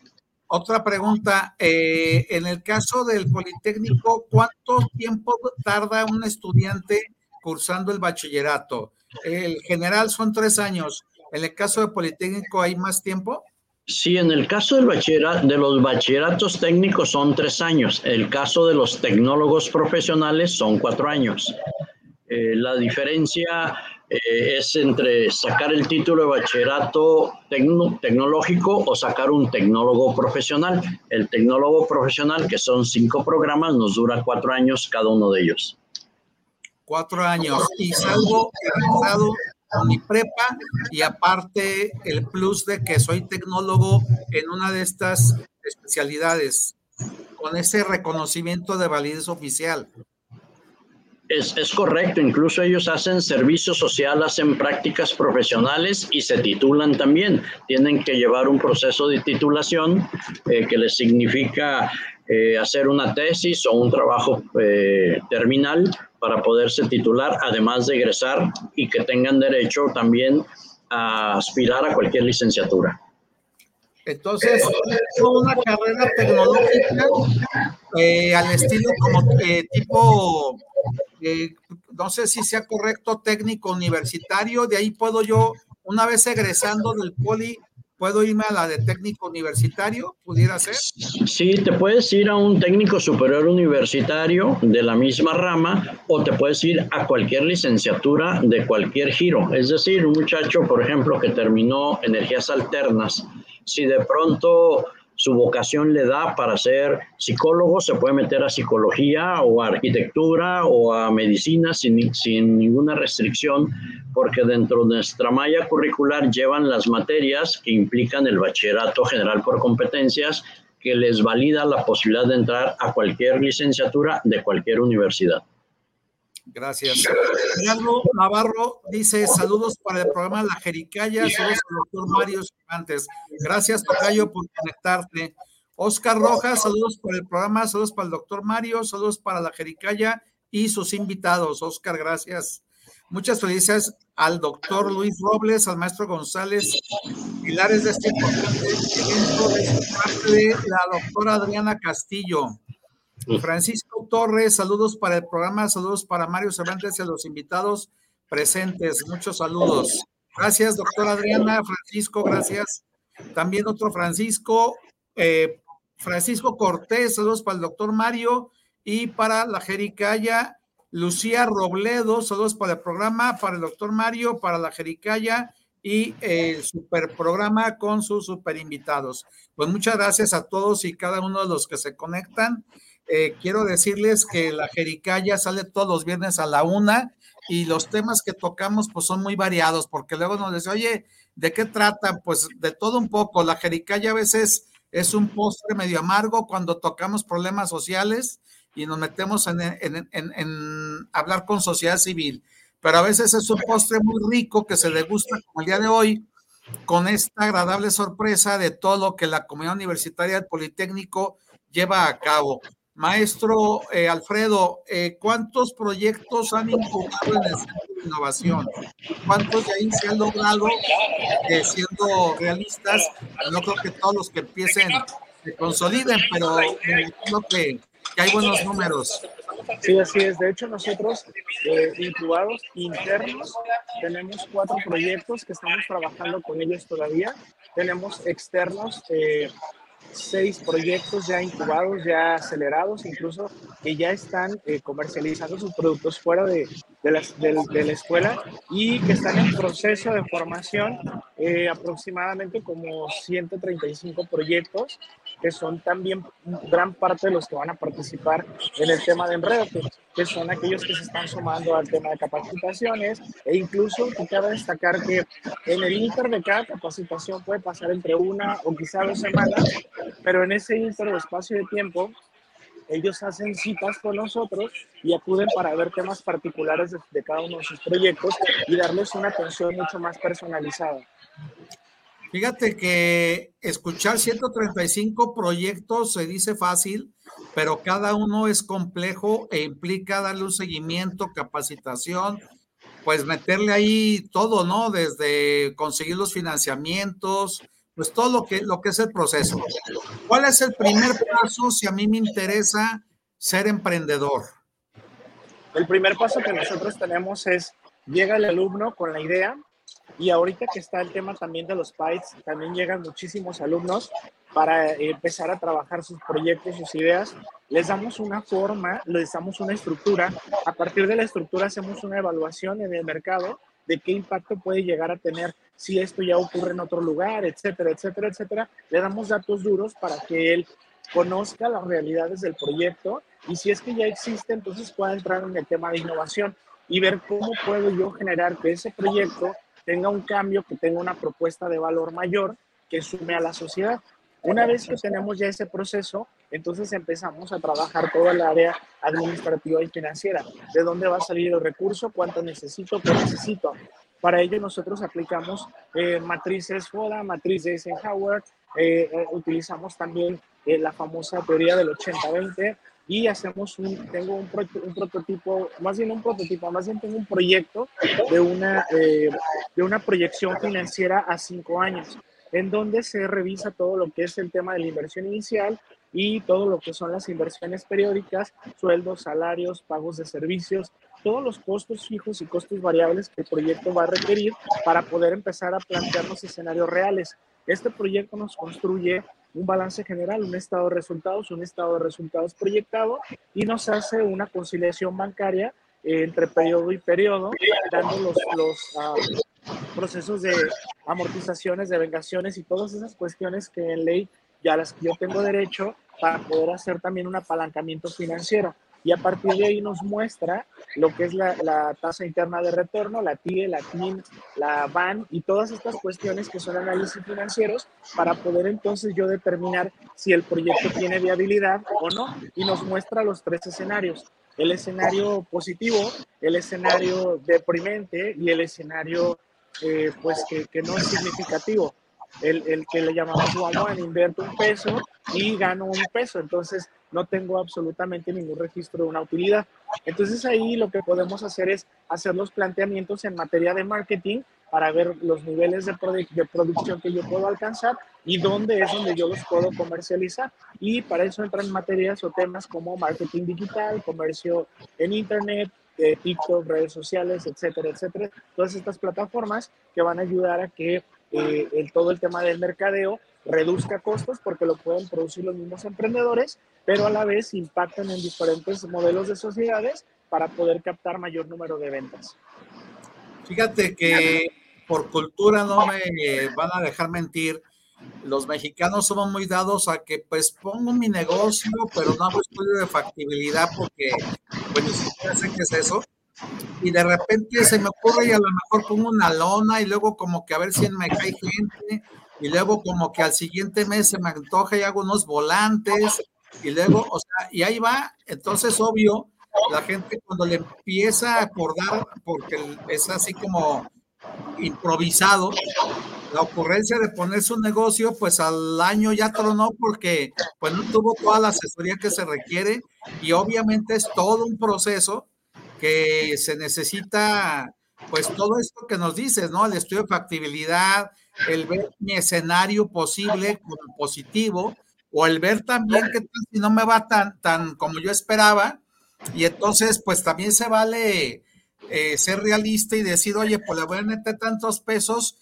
Speaker 7: otra pregunta, eh, en el caso del Politécnico, ¿cuánto tiempo tarda un estudiante cursando el bachillerato? El general son tres años. ¿En el caso del Politécnico hay más tiempo?
Speaker 8: Sí, en el caso del bachillerato, de los bachilleratos técnicos son tres años. El caso de los tecnólogos profesionales son cuatro años. Eh, la diferencia eh, es entre sacar el título de bachillerato tecno, tecnológico o sacar un tecnólogo profesional. El tecnólogo profesional, que son cinco programas, nos dura cuatro años cada uno de ellos.
Speaker 7: Cuatro años. Y salgo con mi prepa y aparte el plus de que soy tecnólogo en una de estas especialidades, con ese reconocimiento de validez oficial.
Speaker 8: Es, es, correcto, incluso ellos hacen servicio social, hacen prácticas profesionales y se titulan también. Tienen que llevar un proceso de titulación eh, que les significa eh, hacer una tesis o un trabajo eh, terminal para poderse titular, además de egresar y que tengan derecho también a aspirar a cualquier licenciatura.
Speaker 7: Entonces, una carrera tecnológica al estilo como tipo, eh, no sé si sea correcto, técnico universitario. De ahí puedo yo, una vez egresando del poli, ¿Puedo irme a la de técnico universitario? ¿Pudiera ser?
Speaker 8: Sí, te puedes ir a un técnico superior universitario de la misma rama o te puedes ir a cualquier licenciatura de cualquier giro. Es decir, un muchacho, por ejemplo, que terminó energías alternas, si de pronto su vocación le da para ser psicólogo, se puede meter a psicología o a arquitectura o a medicina sin, sin ninguna restricción, porque dentro de nuestra malla curricular llevan las materias que implican el bachillerato general por competencias, que les valida la posibilidad de entrar a cualquier licenciatura de cualquier universidad.
Speaker 7: Gracias. Gerardo Navarro dice saludos para el programa La Jericaya, saludos al doctor Mario Cervantes. Gracias, Tocayo, por conectarte. Oscar Rojas, saludos por el programa, saludos para el doctor Mario, saludos para La Jericaya y sus invitados. Oscar, gracias. Muchas felicidades al doctor Luis Robles, al maestro González, pilares de este importante evento de de la doctora Adriana Castillo. Francisco Torres, saludos para el programa, saludos para Mario Cervantes y a los invitados presentes. Muchos saludos. Gracias, doctora Adriana. Francisco, gracias. También otro Francisco, eh, Francisco Cortés, saludos para el doctor Mario y para la Jericaya. Lucía Robledo, saludos para el programa, para el doctor Mario, para la Jericaya y el super programa con sus super invitados. Pues muchas gracias a todos y cada uno de los que se conectan. Eh, quiero decirles que la Jericaya sale todos los viernes a la una y los temas que tocamos pues son muy variados porque luego nos dice, oye, ¿de qué tratan? Pues de todo un poco. La Jericaya a veces es un postre medio amargo cuando tocamos problemas sociales y nos metemos en, en, hablar con sociedad civil. Pero a veces es un postre muy rico que se degusta como el día de hoy con esta agradable sorpresa de todo lo que la comunidad universitaria del Politécnico lleva a cabo. Maestro eh, Alfredo, eh, ¿cuántos proyectos han incubado en el Centro de Innovación? ¿Cuántos de ahí se han logrado, eh, siendo realistas? No creo que todos los que empiecen se consoliden, pero creo que, que hay buenos números.
Speaker 9: Sí, así es. De hecho, nosotros, incubados internos, tenemos cuatro proyectos que estamos trabajando con ellos todavía. Tenemos externos seis proyectos ya incubados, ya acelerados, incluso que ya están eh, comercializando sus productos fuera de, de, la escuela y que están en proceso de formación, eh, aproximadamente como 135 proyectos, que son también gran parte de los que van a participar en el tema de enredo, que, son aquellos que se están sumando al tema de capacitaciones e incluso cabe destacar que en el inter de cada capacitación puede pasar entre una o quizá dos semanas, pero en ese inter de espacio de tiempo ellos hacen citas con nosotros y acuden para ver temas particulares de, cada uno de sus proyectos y darles una atención mucho más personalizada.
Speaker 7: Fíjate que escuchar 135 proyectos se dice fácil, pero cada uno es complejo e implica darle un seguimiento, capacitación, pues meterle ahí todo, ¿no? Desde conseguir los financiamientos, pues todo lo que, lo que es el proceso. ¿Cuál es el primer paso si a mí me interesa ser emprendedor?
Speaker 9: El primer paso que nosotros tenemos es, llega el alumno con la idea y ahorita que está el tema también de los PITES, también llegan muchísimos alumnos para empezar a trabajar sus proyectos, sus ideas. Les damos una forma, les damos una estructura. A partir de la estructura hacemos una evaluación en el mercado de qué impacto puede llegar a tener si esto ya ocurre en otro lugar, etcétera, etcétera, etcétera. Le damos datos duros para que él conozca las realidades del proyecto y si es que ya existe, entonces pueda entrar en el tema de innovación y ver cómo puedo yo generar que ese proyecto tenga un cambio, que tenga una propuesta de valor mayor que sume a la sociedad. Una vez que tenemos ya ese proceso, entonces empezamos a trabajar toda el área administrativa y financiera. ¿De dónde va a salir el recurso? ¿Cuánto necesito? ¿Qué necesito? Para ello nosotros aplicamos eh, matrices FODA, matriz de Eisenhower, eh, eh, utilizamos también la famosa teoría del 80-20 y hacemos un, tengo un, prototipo, más bien un prototipo, más bien tengo un proyecto de una, de una proyección financiera a cinco años en donde se revisa todo lo que es el tema de la inversión inicial y todo lo que son las inversiones periódicas, sueldos, salarios, pagos de servicios, todos los costos fijos y costos variables que el proyecto va a requerir para poder empezar a plantearnos escenarios reales. Este proyecto nos construye un balance general, un estado de resultados, un estado de resultados proyectado y nos hace una conciliación bancaria entre periodo y periodo, dando los, los ah, procesos de amortizaciones, de vengaciones y todas esas cuestiones que en ley ya las que yo tengo derecho para poder hacer también un apalancamiento financiero. Y a partir de ahí nos muestra lo que es la, tasa interna de retorno, la TIE, la TIN, la BAN y todas estas cuestiones que son análisis financieros para poder entonces yo determinar si el proyecto tiene viabilidad o no. Y nos muestra los tres escenarios. El escenario positivo, el escenario deprimente y el escenario eh, pues que no es significativo el, el que le llamamos one invierto un peso y gano un peso, entonces no tengo absolutamente ningún registro de una utilidad. Entonces ahí lo que podemos hacer es hacer los planteamientos en materia de marketing para ver los niveles de, de producción que yo puedo alcanzar y dónde es donde yo los puedo comercializar. Y para eso entran materias o temas como marketing digital, comercio en Internet, eh, TikTok, redes sociales, etcétera, etcétera. Todas estas plataformas que van a ayudar a que eh, el, todo el tema del mercadeo reduzca costos porque lo pueden producir los mismos emprendedores, pero a la vez impactan en diferentes modelos de sociedades para poder captar mayor número de ventas.
Speaker 7: Fíjate que por cultura no me van a dejar mentir. Los mexicanos somos muy dados a que pues pongo mi negocio, pero no hago estudio de factibilidad porque pues ni siquiera sé qué es eso y de repente se me ocurre y a lo mejor pongo una lona y luego como que a ver si me cae gente y luego como que al siguiente mes se me antoja y hago unos volantes y luego, o sea, y ahí va, entonces obvio, la gente cuando le empieza a acordar, porque es así como improvisado, la ocurrencia de poner su negocio, pues al año ya tronó porque pues no tuvo toda la asesoría que se requiere y obviamente es todo un proceso que se necesita, pues todo esto que nos dices, ¿no? El estudio de factibilidad, el ver mi escenario posible como positivo, o el ver también que si no me va tan, tan como yo esperaba, y entonces pues también se vale eh, ser realista y decir, oye, pues le voy a meter tantos pesos,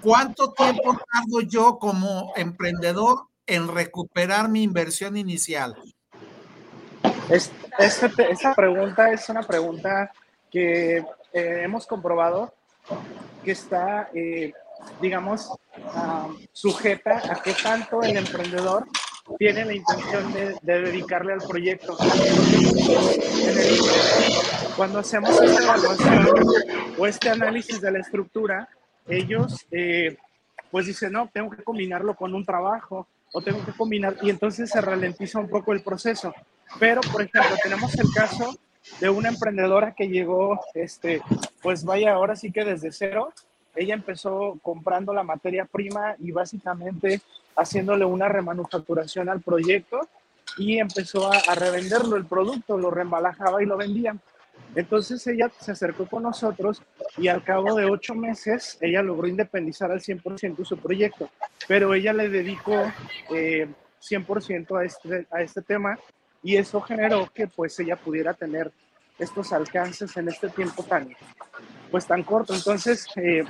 Speaker 7: ¿cuánto tiempo tardo yo como emprendedor en recuperar mi inversión inicial?
Speaker 9: Es, esta, pregunta es una pregunta que eh, hemos comprobado que está, eh, digamos, sujeta a que tanto el emprendedor tiene la intención de, dedicarle al proyecto. cuando hacemos esta evaluación o este análisis de la estructura, ellos eh, pues dicen, no, tengo que combinarlo con un trabajo o tengo que combinar, y entonces se ralentiza un poco el proceso. Pero, por ejemplo, tenemos el caso de una emprendedora que llegó, este, pues vaya, ahora sí que desde cero, ella empezó comprando la materia prima y básicamente haciéndole una remanufacturación al proyecto y empezó a, a revenderlo el producto, lo reembalajaba y lo vendía. Entonces ella se acercó con nosotros y al cabo de ocho meses ella logró independizar al 100% su proyecto, pero ella le dedicó eh, 100% a este, a este tema y eso generó que pues ella pudiera tener estos alcances en este tiempo tan, pues tan corto. Entonces, eh,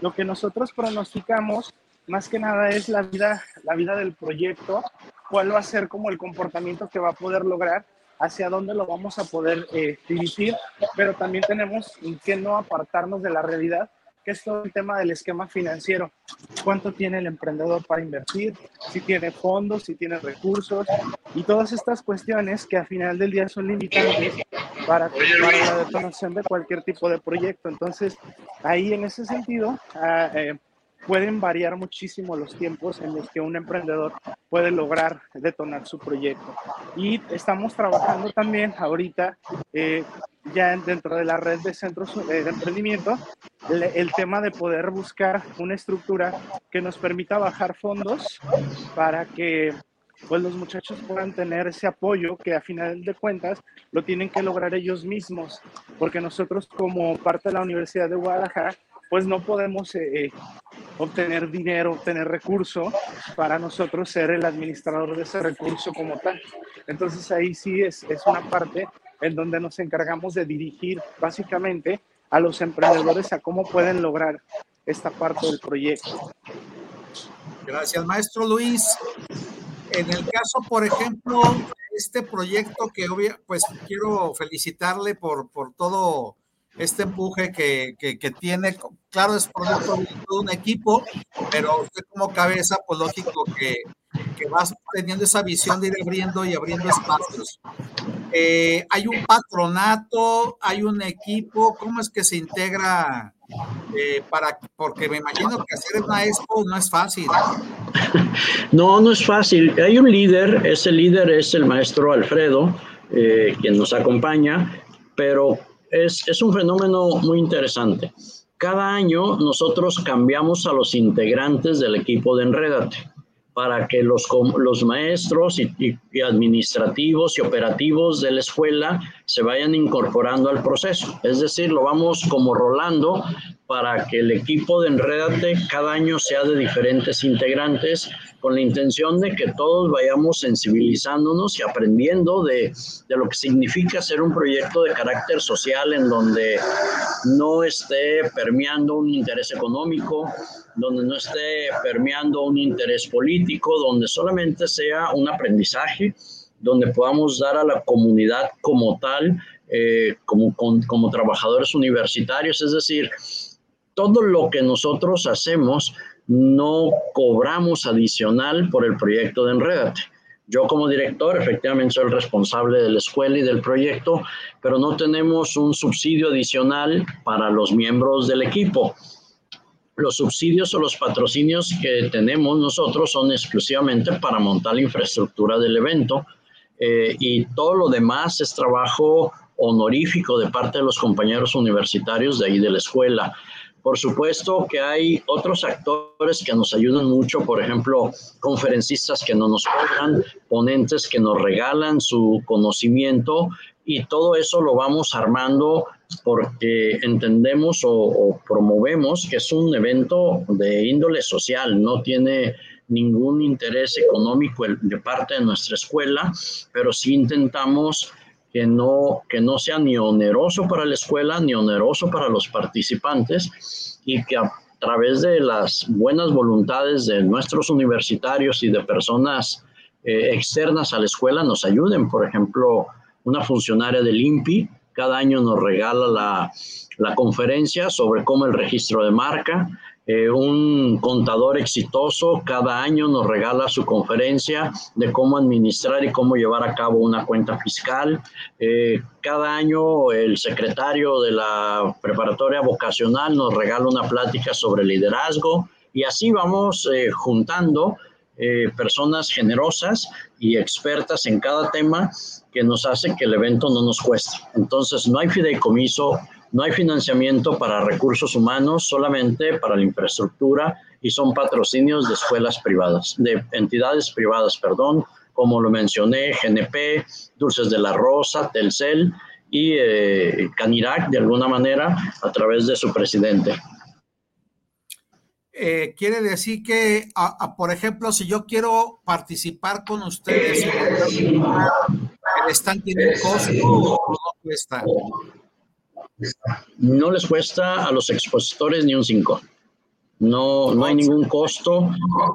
Speaker 9: lo que nosotros pronosticamos más que nada es la vida, la vida del proyecto, cuál va a ser como el comportamiento que va a poder lograr hacia dónde lo vamos a poder eh, dirigir, pero también tenemos que no apartarnos de la realidad, que es todo el tema del esquema financiero. ¿Cuánto tiene el emprendedor para invertir? Si tiene fondos, si tiene recursos y todas estas cuestiones que al final del día son limitantes para, para la detonación de cualquier tipo de proyecto. Entonces, ahí en ese sentido, ah, eh, pueden variar muchísimo los tiempos en los que un emprendedor puede lograr detonar su proyecto. Y estamos trabajando también ahorita, eh, ya dentro de la red de centros eh, de emprendimiento, el tema de poder buscar una estructura que nos permita bajar fondos para que pues los muchachos puedan tener ese apoyo que a final de cuentas lo tienen que lograr ellos mismos, porque nosotros como parte de la Universidad de Guadalajara, pues no podemos eh, obtener dinero, obtener recurso para nosotros ser el administrador de ese recurso como tal. Entonces ahí sí es, es una parte en donde nos encargamos de dirigir básicamente a los emprendedores a cómo pueden lograr esta parte del proyecto.
Speaker 7: Gracias, maestro Luis. En el caso, por ejemplo, este proyecto que pues quiero felicitarle por, por todo este empuje que, que, tiene, claro, es producto de un equipo, pero usted como cabeza, pues lógico que, que va teniendo esa visión de ir abriendo y abriendo espacios. Eh, hay un patronato, hay un equipo, ¿cómo es que se integra eh, para, porque me imagino que hacer una expo no es fácil.
Speaker 8: No, no es fácil. Hay un líder, ese líder es el maestro Alfredo, eh, quien nos acompaña, pero es, es un fenómeno muy interesante. Cada año nosotros cambiamos a los integrantes del equipo de Enredate para que los, los maestros y, administrativos y operativos de la escuela se vayan incorporando al proceso. Es decir, lo vamos como rolando para que el equipo de Enredate cada año sea de diferentes integrantes con la intención de que todos vayamos sensibilizándonos y aprendiendo de, de, lo que significa ser un proyecto de carácter social en donde no esté permeando un interés económico, donde no esté permeando un interés político, donde solamente sea un aprendizaje, donde podamos dar a la comunidad como tal, eh, como, como trabajadores universitarios, es decir, todo lo que nosotros hacemos no cobramos adicional por el proyecto de Enredate. Yo como director efectivamente soy el responsable de la escuela y del proyecto, pero no tenemos un subsidio adicional para los miembros del equipo. Los subsidios o los patrocinios que tenemos nosotros son exclusivamente para montar la infraestructura del evento eh, y todo lo demás es trabajo honorífico de parte de los compañeros universitarios de ahí de la escuela. Por supuesto que hay otros actores que nos ayudan mucho, por ejemplo, conferencistas que no nos cobran, ponentes que nos regalan su conocimiento y todo eso lo vamos armando porque entendemos o, promovemos que es un evento de índole social, no tiene ningún interés económico de parte de nuestra escuela, pero sí intentamos que no, que no sea ni oneroso para la escuela ni oneroso para los participantes y que a través de las buenas voluntades de nuestros universitarios y de personas eh, externas a la escuela nos ayuden. Por ejemplo, una funcionaria del INPI cada año nos regala la, la conferencia sobre cómo el registro de marca. Eh, un contador exitoso cada año nos regala su conferencia de cómo administrar y cómo llevar a cabo una cuenta fiscal. Eh, cada año el secretario de la preparatoria vocacional nos regala una plática sobre liderazgo y así vamos eh, juntando personas generosas y expertas en cada tema que nos hace que el evento no nos cueste. Entonces no hay fideicomiso no hay financiamiento para recursos humanos, solamente para la infraestructura y son patrocinios de escuelas privadas, de entidades privadas, perdón, como lo mencioné, GNP, Dulces de la Rosa, Telcel y eh, Canirac, de alguna manera, a través de su presidente.
Speaker 7: Eh, quiere decir que, por ejemplo, si yo quiero participar con ustedes, ¿el stand tiene costo o no cuesta?
Speaker 8: No les cuesta a los expositores ni un 5. No, no hay ningún costo.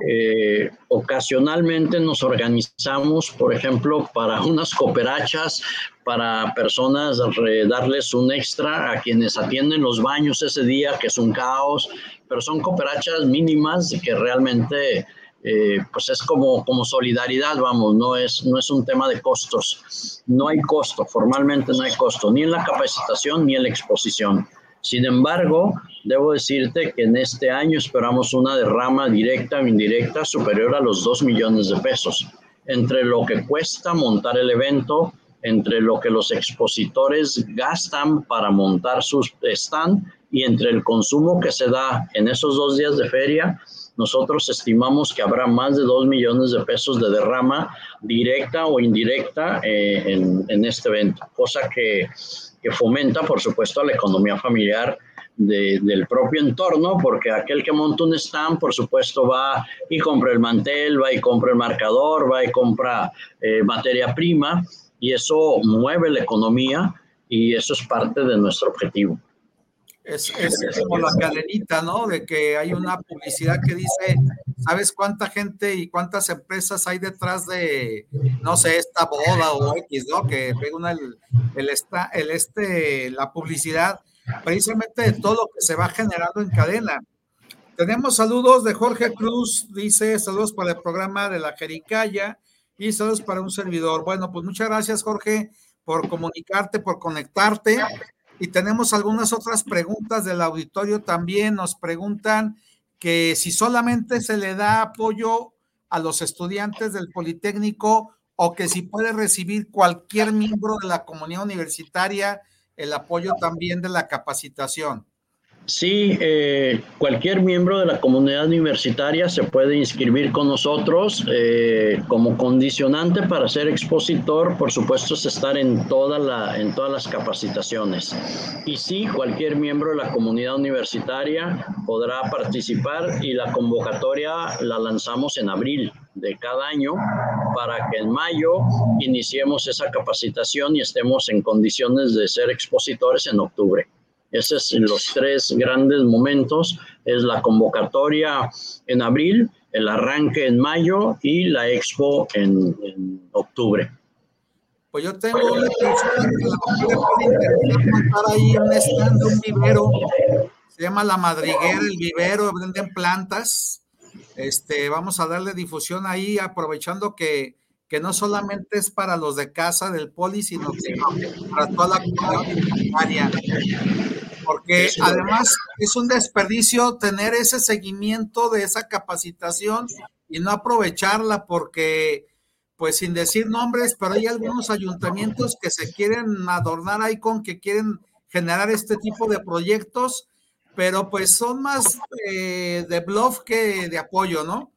Speaker 8: Eh, ocasionalmente nos organizamos, por ejemplo, para unas cooperachas, para personas, darles un extra a quienes atienden los baños ese día, que es un caos, pero son cooperachas mínimas que realmente eh, pues es como, como solidaridad, vamos, no es, no es un tema de costos. No hay costo, formalmente no hay costo, ni en la capacitación ni en la exposición. Sin embargo, debo decirte que en este año esperamos una derrama directa o indirecta superior a los 2 millones de pesos, entre lo que cuesta montar el evento, entre lo que los expositores gastan para montar su stand y entre el consumo que se da en esos dos días de feria nosotros estimamos que habrá más de 2 millones de pesos de derrama directa o indirecta eh, en, en, este evento, cosa que, fomenta, por supuesto, la economía familiar del propio entorno, porque aquel que monta un stand, por supuesto, va y compra el mantel, va y compra el marcador, va y compra eh, materia prima, y eso mueve la economía y eso es parte de nuestro objetivo.
Speaker 7: Es, como la cadenita, ¿no? De que hay una publicidad que dice, ¿sabes cuánta gente y cuántas empresas hay detrás de, no sé, esta boda o X, ¿no? Que pega el, el, esta, el este, la publicidad, precisamente de todo lo que se va generando en cadena. Tenemos saludos de Jorge Cruz, dice saludos para el programa de la Jericaya y saludos para un servidor. Bueno, pues muchas gracias, Jorge, por comunicarte, por conectarte. Y tenemos algunas otras preguntas del auditorio también. Nos preguntan que si solamente se le da apoyo a los estudiantes del Politécnico o que si puede recibir cualquier miembro de la comunidad universitaria el apoyo también de la capacitación.
Speaker 8: Sí, eh, cualquier miembro de la comunidad universitaria se puede inscribir con nosotros eh, como condicionante para ser expositor, por supuesto, es estar en, en todas las capacitaciones. Y sí, cualquier miembro de la comunidad universitaria podrá participar y la convocatoria la lanzamos en abril de cada año para que en mayo iniciemos esa capacitación y estemos en condiciones de ser expositores en octubre. Esos son los tres grandes momentos, es la convocatoria en abril, el arranque en mayo y la expo en, octubre.
Speaker 7: Pues yo tengo una persona que la puede ahí un stand, un vivero, se llama La Madriguera, el vivero, venden plantas. Este, vamos a darle difusión ahí, aprovechando que, que no solamente es para los de casa del poli, sino que para toda la comunidad porque además es un desperdicio tener ese seguimiento de esa capacitación y no aprovecharla porque, pues sin decir nombres, pero hay algunos ayuntamientos que se quieren adornar ahí con que quieren generar este tipo de proyectos, pero pues son más eh, de bluff que de apoyo, ¿no?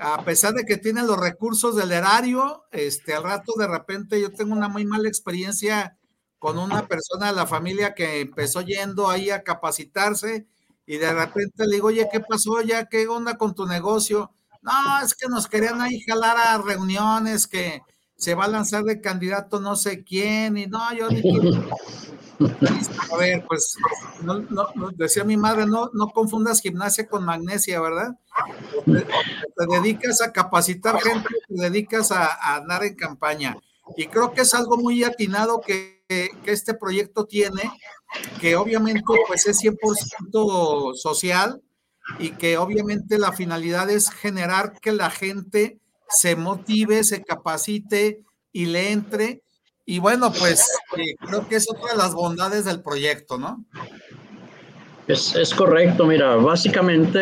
Speaker 7: A pesar de que tienen los recursos del erario, este, al rato de repente yo tengo una muy mala experiencia con una persona de la familia que empezó yendo ahí a capacitarse y de repente le digo, oye, ¿qué pasó ya? ¿Qué onda con tu negocio? No, es que nos querían ahí jalar a reuniones, que se va a lanzar de candidato no sé quién, y no, yo ni A ver, pues, no, no, decía mi madre, no, no confundas gimnasia con magnesia, ¿verdad? Te, dedicas a capacitar gente, te dedicas a, a andar en campaña. Y creo que es algo muy atinado que, este proyecto tiene, que obviamente pues es 100% social y que obviamente la finalidad es generar que la gente se motive, se capacite y le entre. Y bueno, pues eh, creo que es otra de las bondades del proyecto, ¿no?
Speaker 8: Es, es, correcto, mira, básicamente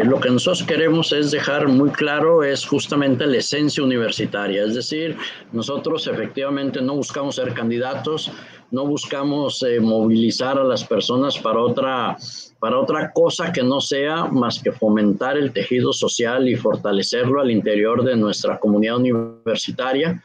Speaker 8: eh, lo que nosotros queremos es dejar muy claro es justamente la esencia universitaria, es decir, nosotros efectivamente no buscamos ser candidatos, no buscamos eh, movilizar a las personas para otra, para otra cosa que no sea más que fomentar el tejido social y fortalecerlo al interior de nuestra comunidad universitaria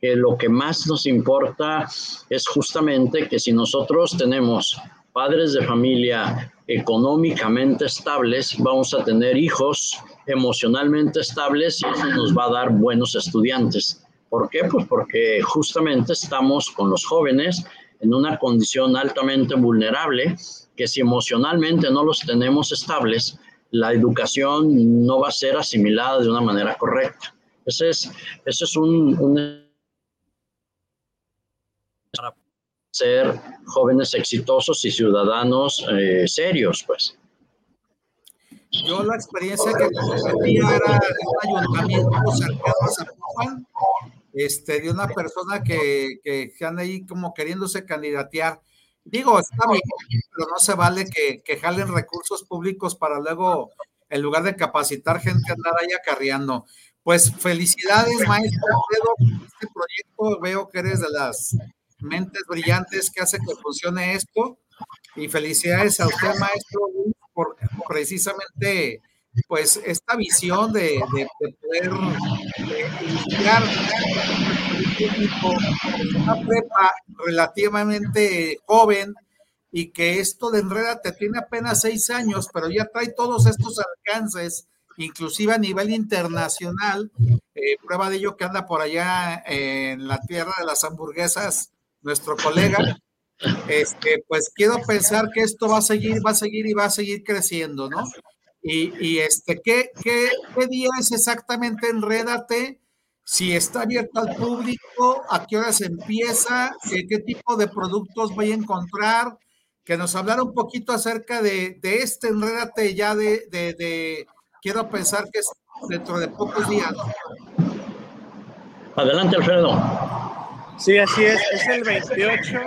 Speaker 8: que lo que más nos importa es justamente que si nosotros tenemos padres de familia económicamente estables, vamos a tener hijos emocionalmente estables y eso nos va a dar buenos estudiantes. ¿Por qué? Pues porque justamente estamos con los jóvenes en una condición altamente vulnerable que si emocionalmente no los tenemos estables, la educación no va a ser asimilada de una manera correcta. Ese es, ese es un, un ser jóvenes exitosos y ciudadanos eh, serios, pues.
Speaker 7: Yo la experiencia que tenía era un ayuntamiento cercano a Zapopan, este, de una persona que, que, anda ahí como queriéndose candidatear. Digo, está bien, pero no se vale que, que jalen recursos públicos para luego, en lugar de capacitar gente, andar ahí acarreando. Pues felicidades, maestro Este proyecto veo que eres de las mentes brillantes que hace que funcione esto. Y felicidades a usted, maestro, por precisamente pues esta visión de, poder iniciar una prepa relativamente joven y que esto de Enredate tiene apenas seis años, pero ya trae todos estos alcances, inclusive a nivel internacional. Eh, prueba de ello que anda por allá en la tierra de las hamburguesas, nuestro colega. Este, pues quiero pensar que esto va a seguir, va a seguir y va a seguir creciendo, ¿no? Y, este, ¿qué, qué, qué día es exactamente Enrédate? Si está abierto al público, a qué horas empieza, qué, tipo de productos voy a encontrar, que nos hablara un poquito acerca de, de este Enrédate ya de, de, quiero pensar que es dentro de pocos días.
Speaker 8: Adelante, Alfredo.
Speaker 9: Sí, así es. Es el 28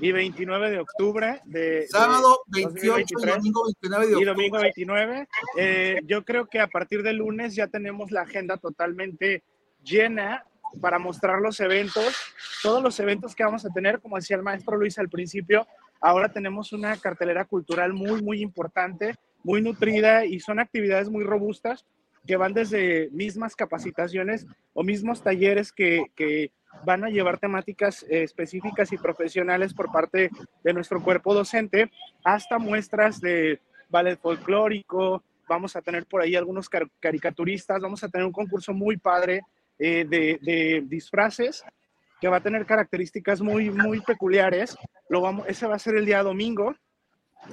Speaker 9: y 29 de octubre de
Speaker 7: sábado 28 y domingo 29 de octubre.
Speaker 9: Y domingo 29. Eh, yo creo que a partir del lunes ya tenemos la agenda totalmente llena para mostrar los eventos, todos los eventos que vamos a tener, como decía el maestro Luis al principio, ahora tenemos una cartelera cultural muy, muy importante, muy nutrida y son actividades muy robustas que van desde mismas capacitaciones o mismos talleres que, que van a llevar temáticas eh, específicas y profesionales por parte de nuestro cuerpo docente, hasta muestras de ballet folclórico, vamos a tener por ahí algunos caricaturistas, vamos a tener un concurso muy padre eh, de, de, disfraces que va a tener características muy, muy peculiares. Lo vamos, ese va a ser el día domingo,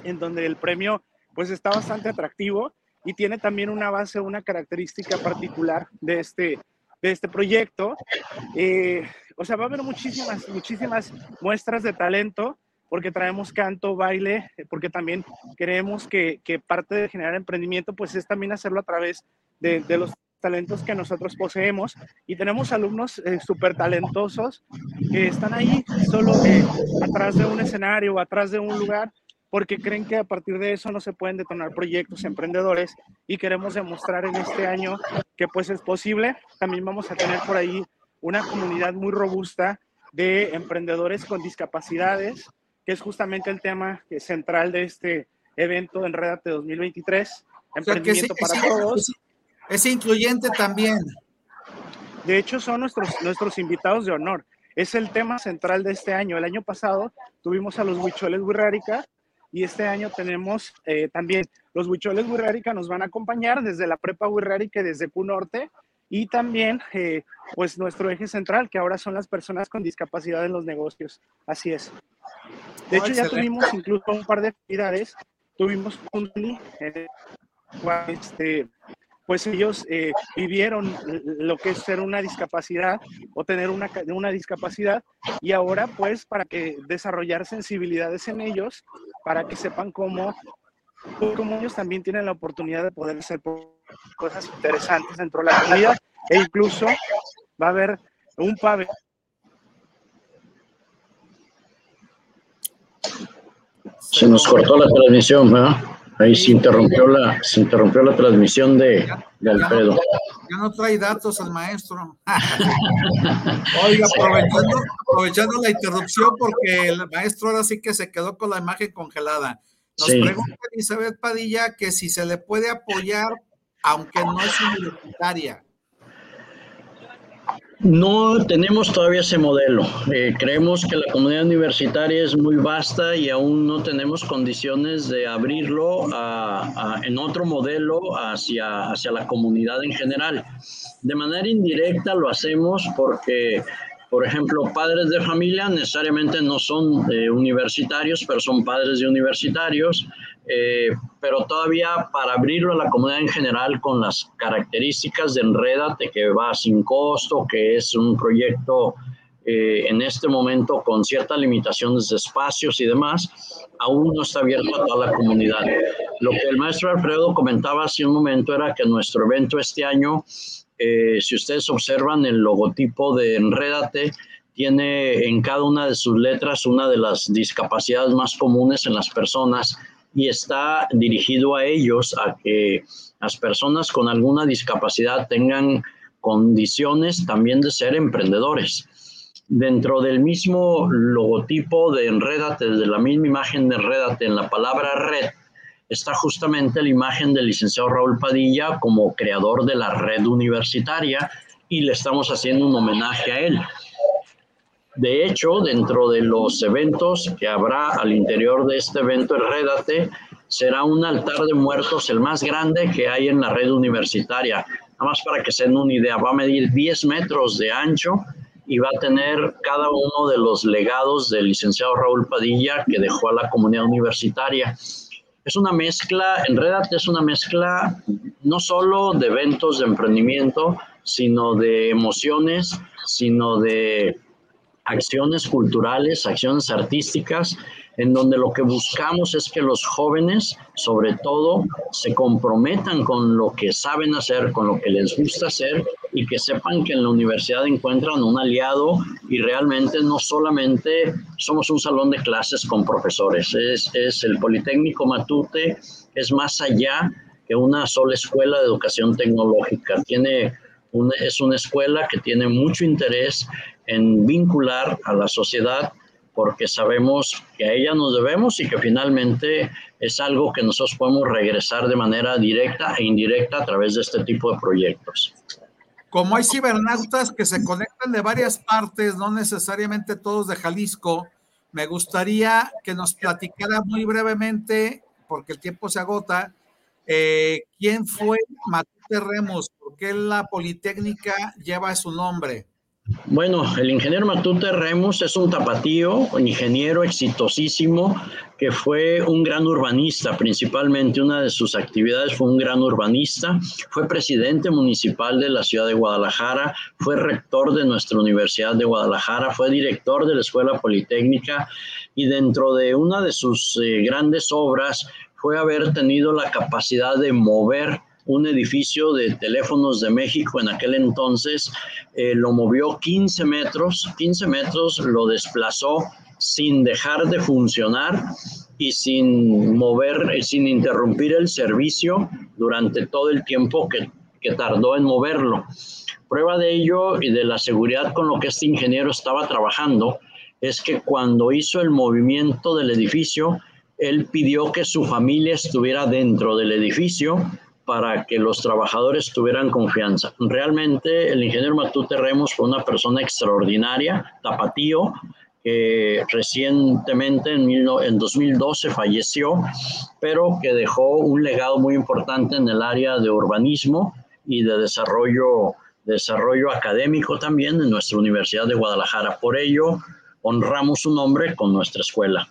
Speaker 9: en donde el premio pues está bastante atractivo y tiene también una base, una característica particular de este, de este proyecto. Eh, o sea, va a haber muchísimas, muchísimas muestras de talento porque traemos canto, baile, porque también creemos que, que parte de generar emprendimiento pues es también hacerlo a través de, de los talentos que nosotros poseemos y tenemos alumnos eh, súper talentosos que están ahí solo eh, atrás de un escenario o atrás de un lugar porque creen que a partir de eso no se pueden detonar proyectos emprendedores y queremos demostrar en este año que pues es posible. También vamos a tener por ahí una comunidad muy robusta de emprendedores con discapacidades, que es justamente el tema central de este evento en Redate 2023. Emprendimiento para todos.
Speaker 7: Es, es incluyente también.
Speaker 9: De hecho, son nuestros, nuestros invitados de honor. Es el tema central de este año. El año pasado tuvimos a los Huicholes Wirrárica, y este año tenemos eh, también los Huicholes Wirrárica nos van a acompañar desde la Prepa Wirrárica desde Q Norte y también eh, pues nuestro eje central que ahora son las personas con discapacidad en los negocios. Así es. De hecho ya tuvimos incluso un par de actividades. Tuvimos un este, pues ellos eh, vivieron lo que es ser una discapacidad o tener una, una discapacidad y ahora pues para que desarrollar sensibilidades en ellos, para que sepan cómo, cómo ellos también tienen la oportunidad de poder hacer cosas interesantes dentro de la comunidad e incluso va a haber un pabellón
Speaker 8: Se nos cortó la transmisión, ¿verdad? Ahí se interrumpió la, se interrumpió la transmisión de, de Alfredo.
Speaker 7: Ya no, trae datos el maestro. Oiga, aprovechando, aprovechando, la interrupción, porque el maestro ahora sí que se quedó con la imagen congelada. Nos sí. pregunta Elizabeth Padilla que si se le puede apoyar, aunque no es universitaria.
Speaker 8: No tenemos todavía ese modelo. Eh, creemos que la comunidad universitaria es muy vasta y aún no tenemos condiciones de abrirlo en otro modelo hacia, hacia la comunidad en general. De manera indirecta lo hacemos porque por ejemplo, padres de familia necesariamente no son eh, universitarios, pero son padres de universitarios, eh, pero todavía para abrirlo a la comunidad en general con las características de Enredate, que va sin costo, que es un proyecto eh, en este momento con ciertas limitaciones de espacios y demás, aún no está abierto a toda la comunidad. Lo que el maestro Alfredo comentaba hace un momento era que nuestro evento este año eh, si ustedes observan el logotipo de Enredate, tiene en cada una de sus letras una de las discapacidades más comunes en las personas y está dirigido a ellos, a que las personas con alguna discapacidad tengan condiciones también de ser emprendedores. Dentro del mismo logotipo de Enredate, de la misma imagen de Enredate, en la palabra red, está justamente la imagen del licenciado Raúl Padilla como creador de la red universitaria y le estamos haciendo un homenaje a él. De hecho, dentro de los eventos que habrá al interior de este evento, el Rédate, será un altar de muertos el más grande que hay en la red universitaria. Nada más para que se den una idea, va a medir 10 metros de ancho y va a tener cada uno de los legados del licenciado Raúl Padilla que dejó a la comunidad universitaria. Es una mezcla, en Redate es una mezcla no solo de eventos de emprendimiento, sino de emociones, sino de acciones culturales, acciones artísticas en donde lo que buscamos es que los jóvenes, sobre todo, se comprometan con lo que saben hacer, con lo que les gusta hacer y que sepan que en la universidad encuentran un aliado y realmente no solamente somos un salón de clases con profesores, es, el Politécnico Matute, es más allá que una sola escuela de educación tecnológica. Tiene es una escuela que tiene mucho interés en vincular a la sociedad porque sabemos que a ella nos debemos y que finalmente es algo que nosotros podemos regresar de manera directa e indirecta a través de este tipo de proyectos.
Speaker 7: Como hay cibernautas que se conectan de varias partes, no necesariamente todos de Jalisco, me gustaría que nos platicara muy brevemente, porque el tiempo se agota, eh, quién fue Matute Remos, por qué la Politécnica lleva su nombre.
Speaker 8: Bueno, el ingeniero Matute Remus es un tapatío, un ingeniero exitosísimo que fue un gran urbanista, principalmente una de sus actividades fue un gran urbanista, fue presidente municipal de la ciudad de Guadalajara, fue rector de nuestra Universidad de Guadalajara, fue director de la Escuela Politécnica y dentro de una de sus eh, grandes obras fue haber tenido la capacidad de mover un edificio de teléfonos de México en aquel entonces, eh, lo movió 15 metros, 15 metros lo desplazó sin dejar de funcionar y sin mover, eh, sin interrumpir el servicio durante todo el tiempo que, que tardó en moverlo. Prueba de ello y de la seguridad con lo que este ingeniero estaba trabajando es que cuando hizo el movimiento del edificio, él pidió que su familia estuviera dentro del edificio para que los trabajadores tuvieran confianza. Realmente el ingeniero Matute Remos fue una persona extraordinaria, tapatío, que recientemente en, en 2012 falleció, pero que dejó un legado muy importante en el área de urbanismo y de desarrollo, desarrollo académico también en nuestra Universidad de Guadalajara. Por ello, honramos su nombre con nuestra escuela.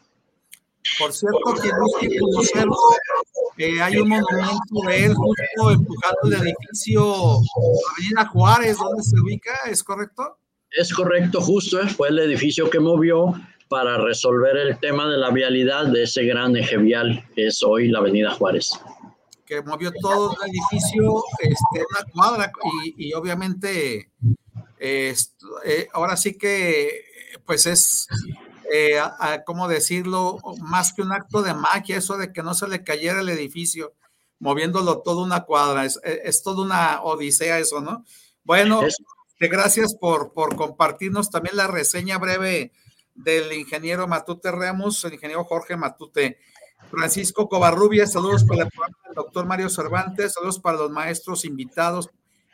Speaker 7: Por cierto, que busque conocerlo, eh, hay un monumento de él justo empujando el edificio Avenida Juárez, ¿dónde se ubica? ¿Es correcto?
Speaker 8: Es correcto, justo, eh, fue el edificio que movió para resolver el tema de la vialidad de ese gran eje vial que es hoy la Avenida Juárez.
Speaker 7: Que movió todo el edificio, este, una cuadra, y, obviamente, eh, ahora sí que, pues es eh, ¿cómo decirlo? Más que un acto de magia, eso de que no se le cayera el edificio, moviéndolo toda una cuadra, es, es toda una odisea eso, ¿no? Bueno, gracias por, por compartirnos también la reseña breve del ingeniero Matute Remus, el ingeniero Jorge Matute. Francisco Covarrubias, saludos para el doctor Mario Cervantes, saludos para los maestros invitados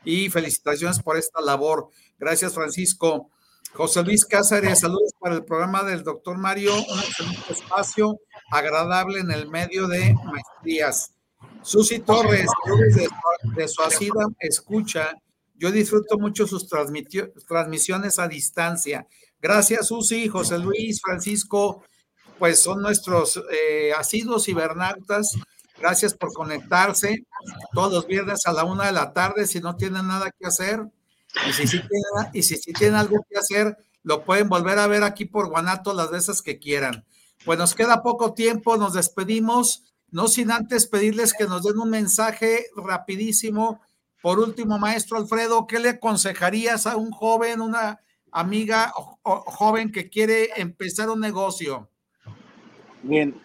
Speaker 7: y felicitaciones por esta labor. Gracias, Francisco. José Luis Cáceres, saludos para el programa del doctor Mario, un excelente espacio agradable en el medio de maestrías. Susi Torres, de, de su asida escucha, yo disfruto mucho sus transmisiones a distancia. Gracias, Susi, José Luis, Francisco, pues son nuestros eh, asiduos cibernautas. Gracias por conectarse todos los viernes a la una de la tarde. Si no tienen nada que hacer, y si sí tienen, algo que hacer, lo pueden volver a ver aquí por Guanato las veces que quieran. Pues nos queda poco tiempo, nos despedimos, no sin antes pedirles que nos den un mensaje rapidísimo. Por último, maestro Alfredo, ¿qué le aconsejarías a un joven, una amiga o, joven que quiere empezar un negocio?
Speaker 9: Bien,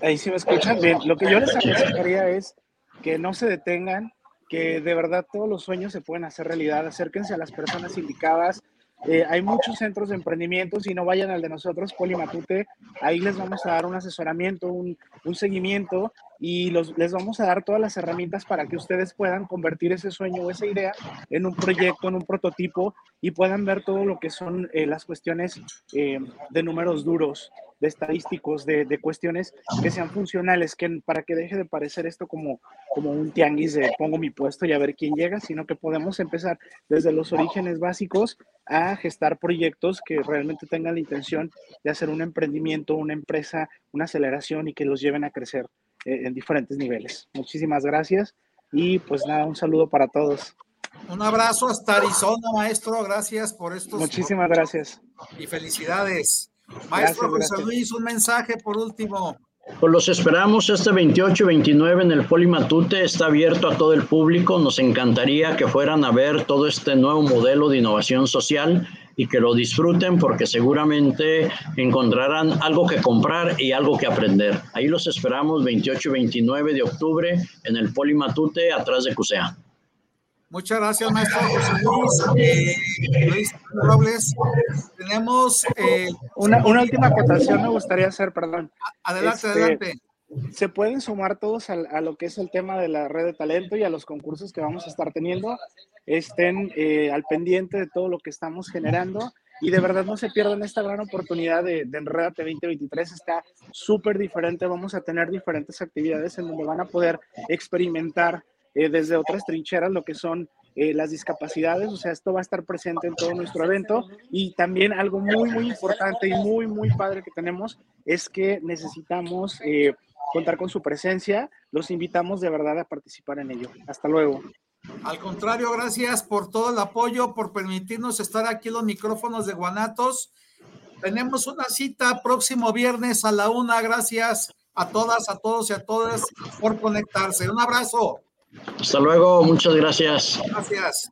Speaker 9: ahí sí me escuchan. Bien, lo que yo les aconsejaría es que no se detengan, que de verdad todos los sueños se pueden hacer realidad. Acérquense a las personas indicadas. Eh, hay muchos centros de emprendimiento, si no vayan al de nosotros, Polimatute, ahí les vamos a dar un asesoramiento, un, un seguimiento y los, les vamos a dar todas las herramientas para que ustedes puedan convertir ese sueño o esa idea en un proyecto, en un prototipo y puedan ver todo lo que son eh, las cuestiones eh, de números duros, de estadísticos, de, de, cuestiones que sean funcionales, que para que deje de parecer esto como, como un tianguis de pongo mi puesto y a ver quién llega, sino que podemos empezar desde los orígenes básicos a gestar proyectos que realmente tengan la intención de hacer un emprendimiento, una empresa, una aceleración y que los lleven a crecer eh, en diferentes niveles. Muchísimas gracias y pues nada, un saludo para todos.
Speaker 7: Un abrazo hasta Arizona, maestro. Gracias por esto.
Speaker 9: Muchísimas gracias.
Speaker 7: Y felicidades. Maestro José Luis, un mensaje por último.
Speaker 8: Pues los esperamos este 28 y 29 en el Polimatute, está abierto a todo el público, nos encantaría que fueran a ver todo este nuevo modelo de innovación social y que lo disfruten porque seguramente encontrarán algo que comprar y algo que aprender. Ahí los esperamos 28 y 29 de octubre en el Polimatute atrás de CUSEA.
Speaker 7: Muchas gracias, maestro José Luis. Eh, Luis Robles, tenemos... Eh,
Speaker 9: una, una, última acotación me gustaría hacer, perdón.
Speaker 7: Adelante, este, adelante.
Speaker 9: Se pueden sumar todos a, a, lo que es el tema de la red de talento y a los concursos que vamos a estar teniendo. Estén eh, al pendiente de todo lo que estamos generando y de verdad no se pierdan esta gran oportunidad de, de Enredate 2023. Está súper diferente. Vamos a tener diferentes actividades en donde van a poder experimentar eh, desde otras trincheras lo que son eh, las discapacidades, o sea, esto va a estar presente en todo nuestro evento y también algo muy, muy importante y muy, muy padre que tenemos es que necesitamos eh, contar con su presencia, los invitamos de verdad a participar en ello. Hasta luego.
Speaker 7: Al contrario, gracias por todo el apoyo, por permitirnos estar aquí en los micrófonos de Guanatos. Tenemos una cita próximo viernes a la una. Gracias a todas, a todos y a todas por conectarse. Un abrazo.
Speaker 8: Hasta luego, muchas gracias.
Speaker 7: Gracias.